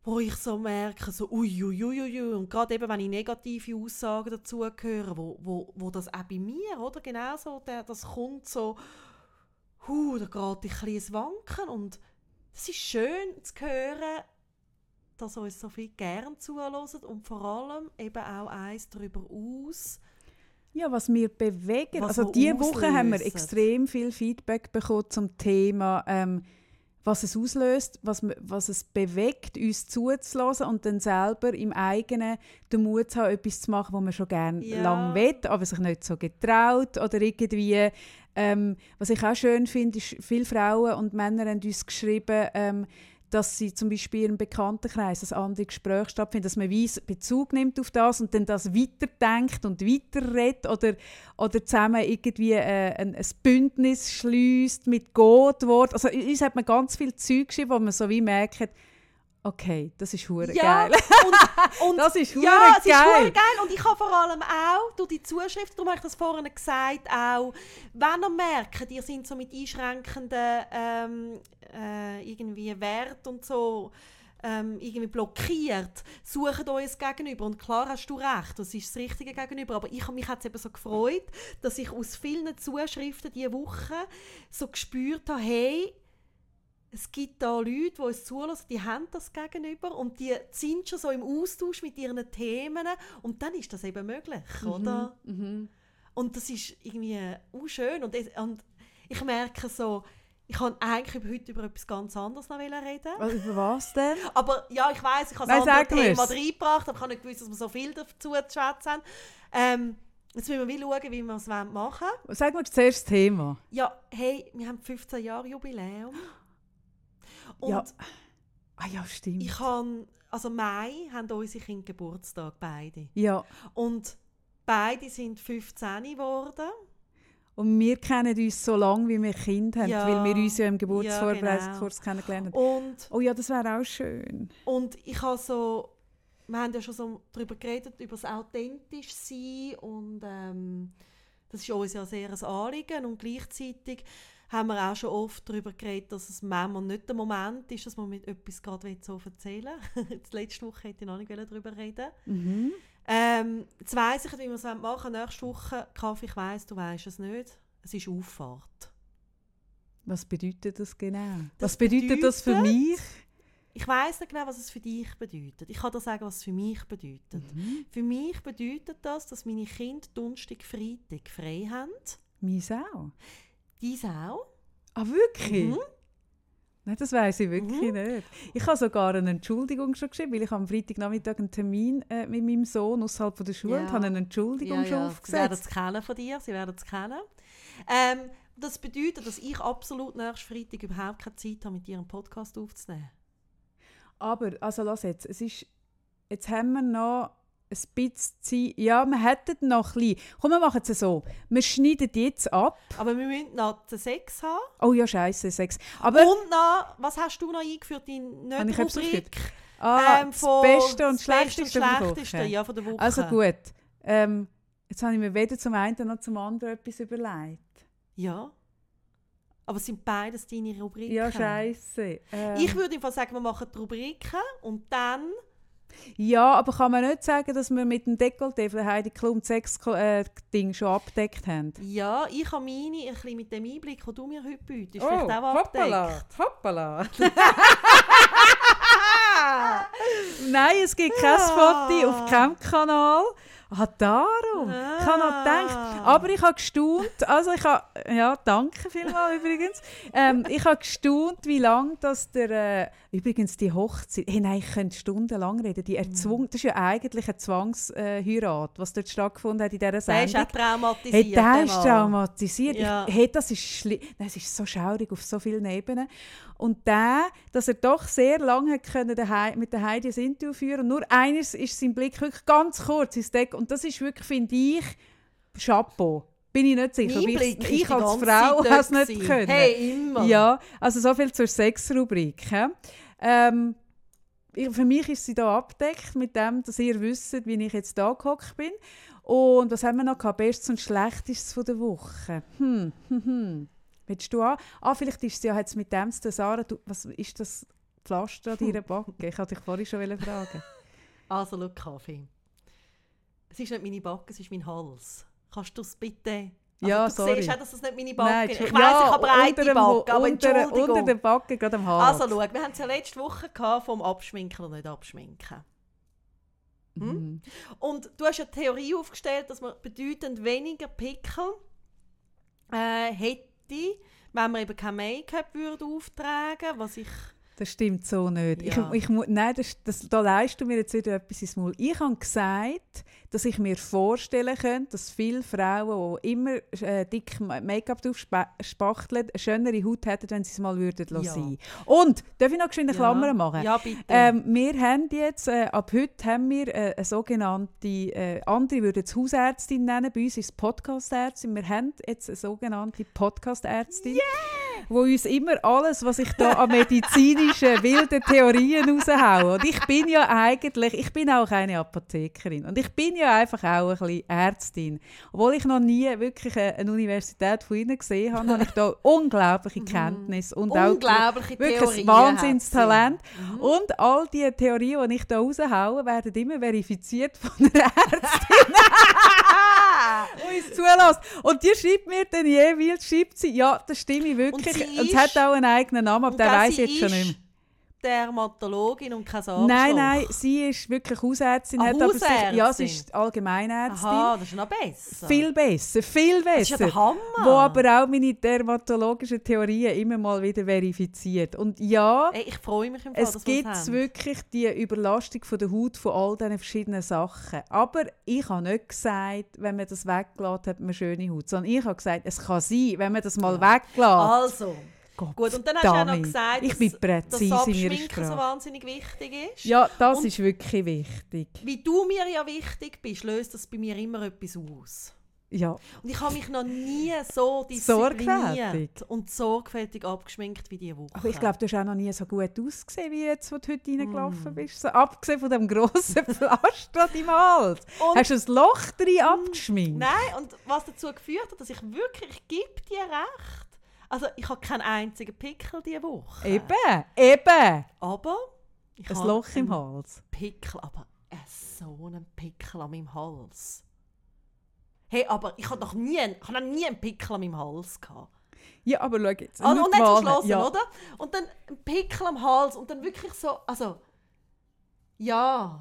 wo ich so merke, so uiuiuiui, ui, ui, und gerade eben, wenn ich negative Aussagen dazu höre, wo, wo, wo das auch bei mir, oder, genau so, der, das kommt so, hu, da geht ich ein bisschen Wanken. Und es ist schön zu hören, dass uns so viel gern zuhören und vor allem eben auch eins darüber aus, ja, was wir bewegen. Was also diese Woche haben wir extrem viel Feedback bekommen zum Thema ähm, was es auslöst, was, was es bewegt, uns zuzulassen und dann selber im eigenen den Mut zu haben, etwas zu machen, was man schon gerne ja. lange will, aber sich nicht so getraut oder irgendwie. Ähm, was ich auch schön finde, ist, viele Frauen und Männer haben uns geschrieben, ähm, dass sie zum Beispiel im Bekanntenkreis ein anderes Gespräch stattfindet, dass man Bezug nimmt auf das und dann das weiterdenkt und weiterredet oder, oder zusammen irgendwie äh, ein, ein Bündnis schließt mit Gottwort. Also uns hat man ganz viel Zeug geschrieben, wo man so wie merkt, Okay, das ist hure ja, geil. Und, und das ist hure ja, geil. Ja, es ist geil. Und ich habe vor allem auch durch die Zuschrift, darum habe ich das vorhin gesagt, auch, wenn ihr merkt, ihr seid so mit einschränkenden ähm, äh, irgendwie Wert und so ähm, irgendwie blockiert, sucht euch Gegenüber. Und klar hast du recht, das ist das Richtige Gegenüber. Aber ich, mich hat es eben so gefreut, dass ich aus vielen Zuschriften diese Woche so gespürt habe, hey, es gibt da Leute, die uns zulassen, die haben das gegenüber und die sind schon so im Austausch mit ihren Themen und dann ist das eben möglich, mhm. oder? Mhm. Und das ist irgendwie auch schön und, und ich merke so, ich kann eigentlich heute über etwas ganz anderes noch reden. Also über was denn? Aber ja, ich weiß, ich habe ein anderes Thema reingebracht, aber ich habe nicht gewusst, dass wir so viel dazu zu schwätzen haben. Ähm, jetzt müssen wir schauen, wie wir es machen wollen. Sag mal zuerst das Thema. Ja, hey, wir haben 15 Jahre Jubiläum. Und ja. Ah ja, stimmt. Ich kann, also Mai haben unsere Kinder Geburtstag, beide. Ja. Und beide sind 15 geworden. Und wir kennen uns so lange, wie wir Kinder haben, ja. weil wir uns ja im Geburtsvorbereitungskurs ja, genau. kennengelernt haben. Und, oh ja, das wäre auch schön. Und ich habe so, wir haben ja schon so darüber geredet, über das authentisch sein und ähm, das ist uns ja sehr ein Anliegen und gleichzeitig haben wir auch schon oft darüber geredet, dass es manchmal nicht der Moment ist, dass man mit etwas gerade so erzählen will. letzte Woche hätte ich noch nicht darüber reden Mhm. ähm, Jetzt weiss ich, wie wir es machen. Nächste Woche, Kaffee, ich weiss, du weißt es nicht. Es ist Auffahrt. Was bedeutet das genau? Das was bedeutet, das für bedeutet- mich? Ich weiss nicht genau, was es für dich bedeutet. Ich kann dir sagen, was es für mich bedeutet. Mhm. Für mich bedeutet das, dass meine Kinder Donnerstag, Freitag frei haben. Meins auch. Dies auch. Ah, wirklich? Mhm. Nein, das weiß ich wirklich Mhm. nicht. Ich habe sogar eine Entschuldigung schon geschrieben, weil ich am Freitagnachmittag einen Termin äh, mit meinem Sohn außerhalb von der Schule Ja. und habe eine Entschuldigung schon Sie werden aufgesetzt. es kennen von dir, sie werden es kennen. Ähm, das bedeutet, dass ich absolut nächsten Freitag überhaupt keine Zeit habe, mit dir einen Podcast aufzunehmen. Aber, also lass jetzt, es ist, jetzt haben wir noch ein bisschen Zeit. Ja, wir hätten noch ein bisschen. Komm, wir machen es so. Wir schneiden jetzt ab. Aber wir müssen noch den Sex haben. Oh ja, scheiße, Sex. Aber Und noch, was hast du noch eingeführt in Habe ich Nicht-Rubrik? ah, ähm, das Beste und das Schlechteste und Schlechteste, ja, von der Woche. Also gut. Ähm, jetzt habe ich mir weder zum einen noch zum anderen etwas überlegt. Ja. Aber es sind beides deine Rubriken. Ja, scheiße. Ähm, Ich würde einfach sagen, wir machen die Rubriken und dann... ja, aber kann man nicht sagen, dass wir mit dem Dekolleté von der Heidi Klum das Sex-Ding schon abdeckt haben? Ja, ich habe meine ein bisschen mit dem Einblick, den du mir heute bietest, Oh, vielleicht auch abdeckt. hoppala. Nein, es gibt kein Ah. Foto auf keinem Kanal. Ah, darum. Ich habe noch gedacht. Aber ich habe gestaunt. Also ich habe, ja, danke vielmals übrigens. Ähm, ich habe gestaunt, wie lange das der, äh, übrigens die Hochzeit, hey, nein, ich könnte stundenlang reden, die erzwungen, das ist ja eigentlich eine Zwangsheirat, was dort stattgefunden hat in dieser Der ist Sendung. auch traumatisiert. Hey, der ist traumatisiert. Ja. Ich, hey, das ist schlimm. Es ist so schaurig auf so vielen Ebenen. Und der, dass er doch sehr lange können mit der Heidi ein Interview führen und nur eines ist sein Blick wirklich ganz kurz ins Deck. Und das ist wirklich, finde ich, Chapeau. Bin ich nicht sicher. Ich- Blick ich die als Frau habe es nicht können. Hey, immer. Ja, also so viel zur Sexrubrik. Ähm, ich, für mich ist sie da abdeckt mit dem, dass ihr wisst, wie ich jetzt da gehockt bin. Und was haben wir noch gehabt? Bestes und Schlechtes von der Woche. Hm, hm, hm. Willst du an? Ah, vielleicht ist sie ja jetzt mit dem zu. Sarah, du, was ist das Pflaster an deiner Backe? Ich wollte dich vorhin schon fragen. Also, schau, Kaffee. Es ist nicht meine Backe, es ist mein Hals. Kannst du es bitte... Also, Ja, du sorry. siehst auch, dass das nicht meine Backe ist. Ich weiss, ja, ich habe breite unter dem Backe, aber unter, unter der Backe, gerade am Hals. also, schau, wir haben es ja letzte Woche gehabt vom Abschminken oder nicht Abschminken. Hm? Mhm. Und du hast ja die Theorie aufgestellt, dass man bedeutend weniger Pickel äh, hätte, wenn man eben kein Make-up würde auftragen was ich... Das stimmt so nicht. Ja. Ich, ich, nein, das, das, da leist du mir jetzt wieder etwas ins Maul. Ich habe gesagt, dass ich mir vorstellen könnte, dass viele Frauen, die immer äh, dick Ma- Make-up drauf spa- spachteln, eine schönere Haut hätten, wenn sie es mal würden Ja. Und, darf ich noch eine Ja. Klammer machen? Ja, bitte. Ähm, wir haben jetzt, äh, ab heute haben wir äh, eine sogenannte, äh, andere würden es Hausärztin nennen, bei uns ist es Podcastärztin. Wir haben jetzt eine sogenannte Podcastärztin, wo uns immer alles, was ich da an medizinischen wilden Theorien raushaue. Und ich bin ja eigentlich, ich bin auch eine Apothekerin und ich bin ja einfach auch ein bisschen Ärztin. Obwohl ich noch nie wirklich eine, Universität von ihnen gesehen habe, habe ich da unglaubliche Kenntnisse und auch Unglaubliche wirklich Theorien ein Wahnsinnstalent. Mhm. Und all die Theorien, die ich da raushaue, werden immer verifiziert von einer Ärztin, die uns zulässt. Und die schreibt mir dann jeweils, schreibt sie, ja, das stimmt wirklich. Und Und, es hat auch einen eigenen Namen, aber Und gell, weiß jetzt schon nicht mehr. Dermatologin und kein Arschloch. Nein, nein, sie ist wirklich Hausärztin. Ah, hat aber sich, ja, sie Hausärztin. ist Allgemeinärztin. Aha, das ist noch besser. Viel besser, viel das ist ja besser. der Hammer. Wo aber auch meine dermatologischen Theorien immer mal wieder verifiziert. Und ja, Ey, ich freue mich im Fall, Es gibt wirklich die Überlastung von der Haut von all diesen verschiedenen Sachen. Aber ich habe nicht gesagt, wenn man das weglässt, hat man schöne Haut. Sondern ich habe gesagt, es kann sein, wenn man das mal weglässt. Also, Gott gut. Und dann hast du ja noch gesagt, ich dass, bin dass präzise ihrer Abschminken so wahnsinnig wichtig ist. Ja, das Und- ist wirklich wichtig. Wie du mir ja wichtig bist, löst das bei mir immer etwas aus. Ja, Und ich habe mich noch nie so Sorgfältig. diszipliniert und sorgfältig abgeschminkt wie diese Woche. aber ich glaube, du hast auch noch nie so gut ausgesehen, wie jetzt, wo du heute reingelaufen Mm. bist. So, abgesehen von dem grossen Pflaster an deinem Hals. Und- Hast du ein Loch drin abgeschminkt? Nein, und was dazu geführt hat, dass ich wirklich, ich gebe dir recht, Also ich habe keinen einzigen Pickel diese Woche. Eben, eben. Aber ich Ein habe Loch im Hals. Pickel, aber äh, so einen Pickel an meinem Hals. Hey, aber ich habe noch nie, einen- ich noch nie einen Pickel an meinem Hals gehabt. Ja, aber schau jetzt. Also, nur und nicht verschlossen, ja. oder? Und dann ein Pickel am Hals und dann wirklich so, also, ja,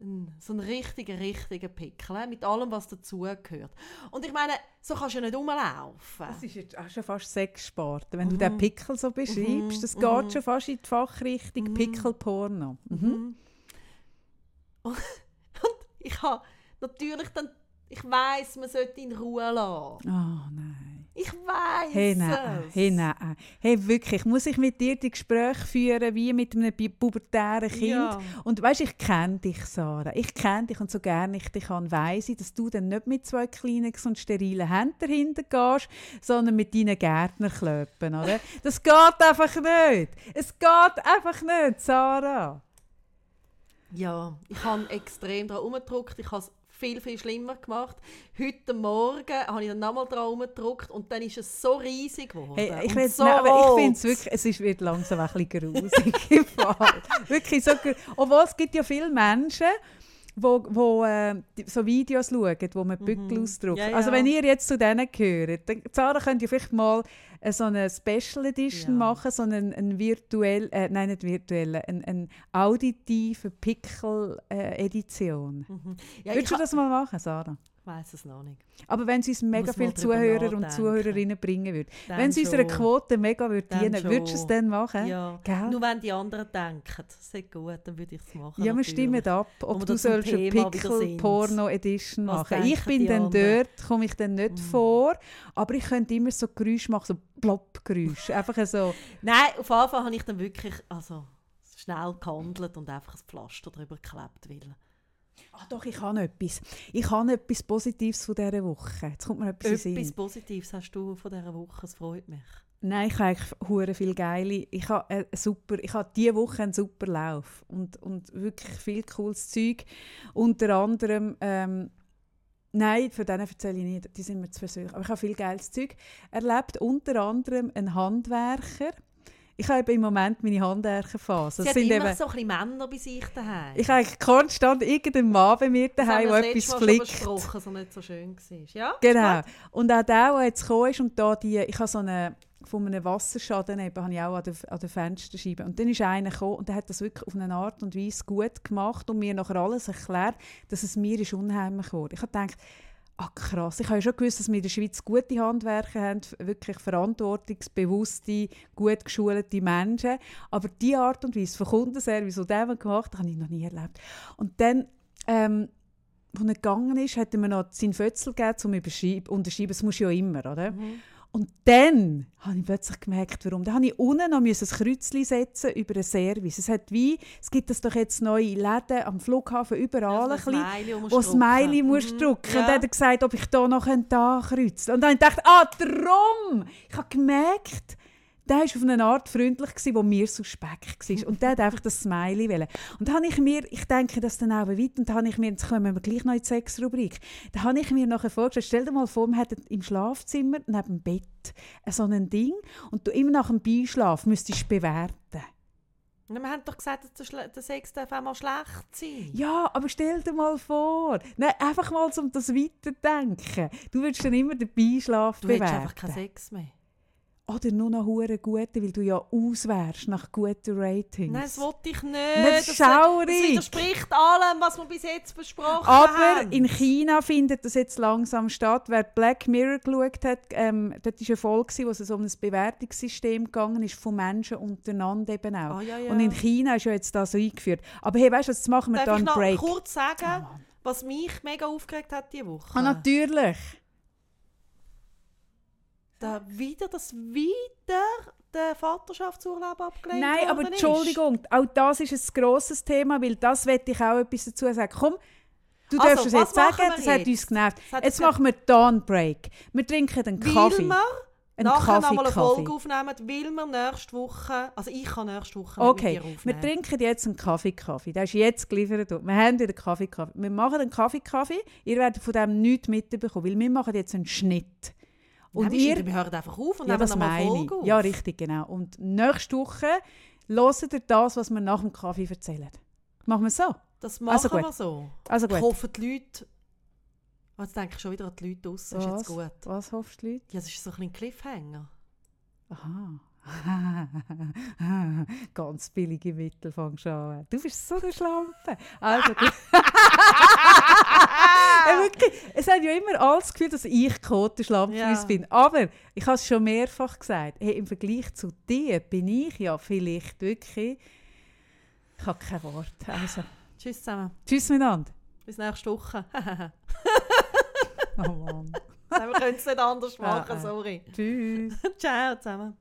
ein- so ein richtiger, richtiger Pickel, äh, mit allem, was dazugehört. Und ich meine, so kannst du ja nicht rumlaufen. Das ist jetzt auch schon fast Sexsport. Wenn du Mhm. den Pickel so beschreibst, Mhm, das mhm. geht schon fast in die Fachrichtung Mhm. Pickelporno. Mhm. Mhm. Und, ich habe natürlich dann, ich weiß, man sollte in Ruhe lassen. Oh nein. Ich weiß Hey, nein, es. hey, nein. Hey, wirklich, muss ich mit dir die Gespräche führen wie mit einem pu- pubertären Kind? Ja. Und weißt, ich kenne dich, Sarah. Ich kenne dich und so gerne ich dich kann, weiss ich, dass du dann nicht mit zwei kleinen und sterilen Händen dahinter gehst, sondern mit deinen Gärtnerklöppen, oder? Das geht einfach nicht. Es geht einfach nicht, Sarah. Ja, ich habe extrem daran umgedruckt. Ich habe es viel, viel schlimmer gemacht. Heute Morgen habe ich dann nochmal daran umgedruckt und dann ist es so riesig geworden. Hey, ich so aber ich finde es wirklich, es ist, wird langsam ein bisschen grusig im Fall. wirklich so, obwohl es gibt ja viele Menschen, wo, wo äh, die- so Videos schauen, wo man Bückel ausdruckt. Mhm. Ja, Also ja. wenn ihr jetzt zu denen gehört, dann Sarah könnt ihr vielleicht mal so eine Special Edition Ja. machen, so einen, einen virtuell, äh, nein nicht virtuellen, einen, einen auditiven Pickel-Edition. Mhm. Ja, Würdest du das mal machen, Sarah? Weiß es noch nicht. Aber wenn es uns mega Muss viele Zuhörer und. Zuhörerinnen bringen würde. Dann Wenn es unserer. Quote mega würde dienen, würdest du es dann machen? Ja. Gell? Nur wenn die anderen denken, das ist gut, dann würde ich es machen. Ja, wir natürlich. stimmen ab, ob du sollst eine Was machen. Ich bin dann anderen? dort, komme ich dann nicht vor, aber ich könnte immer so Geräusche machen, so Plopp-Geräusche. Einfach so, Nein, auf Fall habe ich dann wirklich also, schnell gehandelt und einfach ein Pflaster drüber geklebt. Weil ah doch, ich habe etwas. Ich habe etwas Positives von dieser Woche. Jetzt kommt mir etwas, in den etwas. Positives hast du von dieser Woche, es freut mich. Nein, ich habe eigentlich hure viel geile. Ich habe eine super, ich habe diese Woche einen super Lauf und, und wirklich viel cooles Zeug. Unter anderem, ähm, nein, von denen erzähle ich nicht, die sind mir zu persönlich. Aber ich habe viel geiles Zeug erlebt. Unter anderem ein Handwerker. Ich habe im Moment meine Handwerkerphase. Sie Das sind immer eben, so ein Männer bei sich daheim. ich habe konstant irgendeinen Mann bei mir das haben daheim, wir der das etwas Mal schon flickt. besprochen, was nicht so schön war. Ja? Genau. Und auch der, der jetzt gekommen ist und da die, ich habe so eine, von einem Wasserschaden eben, habe ich auch an der, an der Fensterscheibe. Und dann ist einer gekommen und der hat das wirklich auf eine Art und Weise gut gemacht und mir nachher alles erklärt, dass es mir ist unheimlich wurde. Ich habe gedacht, ah krass, ich habe ja schon gewusst, dass wir in der Schweiz gute Handwerker haben, wirklich verantwortungsbewusste, gut geschulte Menschen. Aber die Art und Weise von Kundenservice, die der gemacht hat, habe ich noch nie erlebt. Und dann ähm, als er gegangen ist, hat er mir noch seinen Fötzel gegeben, um zu unterschreiben. Das muss ja immer, oder? Mhm. Und dann habe ich plötzlich gemerkt, warum. Dann habe ich unten noch ein Kreuzchen setzen über einen Service. Es, hat wie, es gibt das doch jetzt neue Läden am Flughafen überall, Ja, ein bisschen, wo musst Smiley drucken. musst Mhm. Ja. Und dann hat er gesagt, ob ich da noch da kreuzen Und dann habe ich gedacht, ah, drum! Ich habe gemerkt, der war auf eine Art freundlich, gewesen, wo mir suspekt war. Und der hat einfach das Smiley wollen. Und dann habe ich mir, ich denke das dann auch weiter, und dann habe ich mir, jetzt kommen wir gleich noch in die Sexrubrik, da habe ich mir nachher vorgestellt, stell dir mal vor, man hat im Schlafzimmer neben dem Bett so ein Ding und du immer nach dem Beischlaf müsstest bewerten. Wir haben doch gesagt, dass der, Sex darf auch mal schlecht sein. Ja, aber stell dir mal vor, Nein, einfach mal um das weiterdenken. Du würdest dann immer den Beischlaf Du willst bewerten. einfach keinen Sex mehr. Oder nur noch hure gute, weil du ja auswärst nach guten Ratings. Nein, das wollte ich nicht. Das ist das, schaurig. das widerspricht allem, was wir bis jetzt besprochen Aber haben. in China findet das jetzt langsam statt. Wer Black Mirror geschaut hat, ähm, dort war eine Folge, wo es um ein Bewertungssystem gegangen ist, von Menschen untereinander eben auch. Ah, ja, ja. Und in China ist ja jetzt das so eingeführt. Aber hey, weißt du, jetzt machen wir Darf da ich einen noch Break. kurz sagen, Mann. was mich mega aufgeregt hat diese Woche? Ah, natürlich. Da wieder, dass wieder der Vaterschaftsurlaub abgelehnt Nein, aber ist. Entschuldigung, auch das ist ein grosses Thema, weil das wette ich auch etwas dazu sagen. Komm, du Also, darfst es jetzt sagen, machen wir das hat jetzt? uns genervt. Das hat Jetzt machen wir Dawn Break. Wir trinken einen Kaffee. Weil wir Einen nachher Kaffee, nochmal eine Kaffee. Folge aufnehmen, weil wir nächste Woche, also ich kann nächste Woche Okay, mit dir wir aufnehmen. trinken jetzt einen Kaffee-Kaffee. Der ist jetzt geliefert. Wir haben wieder Kaffee-Kaffee. Wir machen einen Kaffee-Kaffee. Ihr werdet von dem nichts mitbekommen, weil wir machen jetzt einen Schnitt. Und Nein, ihr, wir hören einfach auf und ja, nehmen das meine ich. Folge auf. Ja, richtig, genau. Und nächste Woche hören ihr das, was wir nach dem Kaffee erzählen. Machen wir es so? Das machen Also wir so. Also Ich gut. hoffe, die Leute... Oh, jetzt denke ich schon wieder an die Leute draussen. Ist jetzt Was? gut. Was hoffst du, Leute? Ja, es ist so ein bisschen Cliffhanger. Aha. Ganz billige Mittel fangst du an. Du bist so eine Schlampe. Also. Äh, wirklich, es hat ja immer alles Gefühl, dass ich Kotenschlampe Ja. bin. Aber ich habe es schon mehrfach gesagt. Hey, Im Vergleich zu dir bin ich ja vielleicht wirklich. Ich habe kein Wort. Also, Tschüss zusammen. tschüss miteinander. Bis nächste Woche. Oh Mann. Wir können es nicht anders Ah, machen, ah. sorry. Tschüss. Ciao zusammen.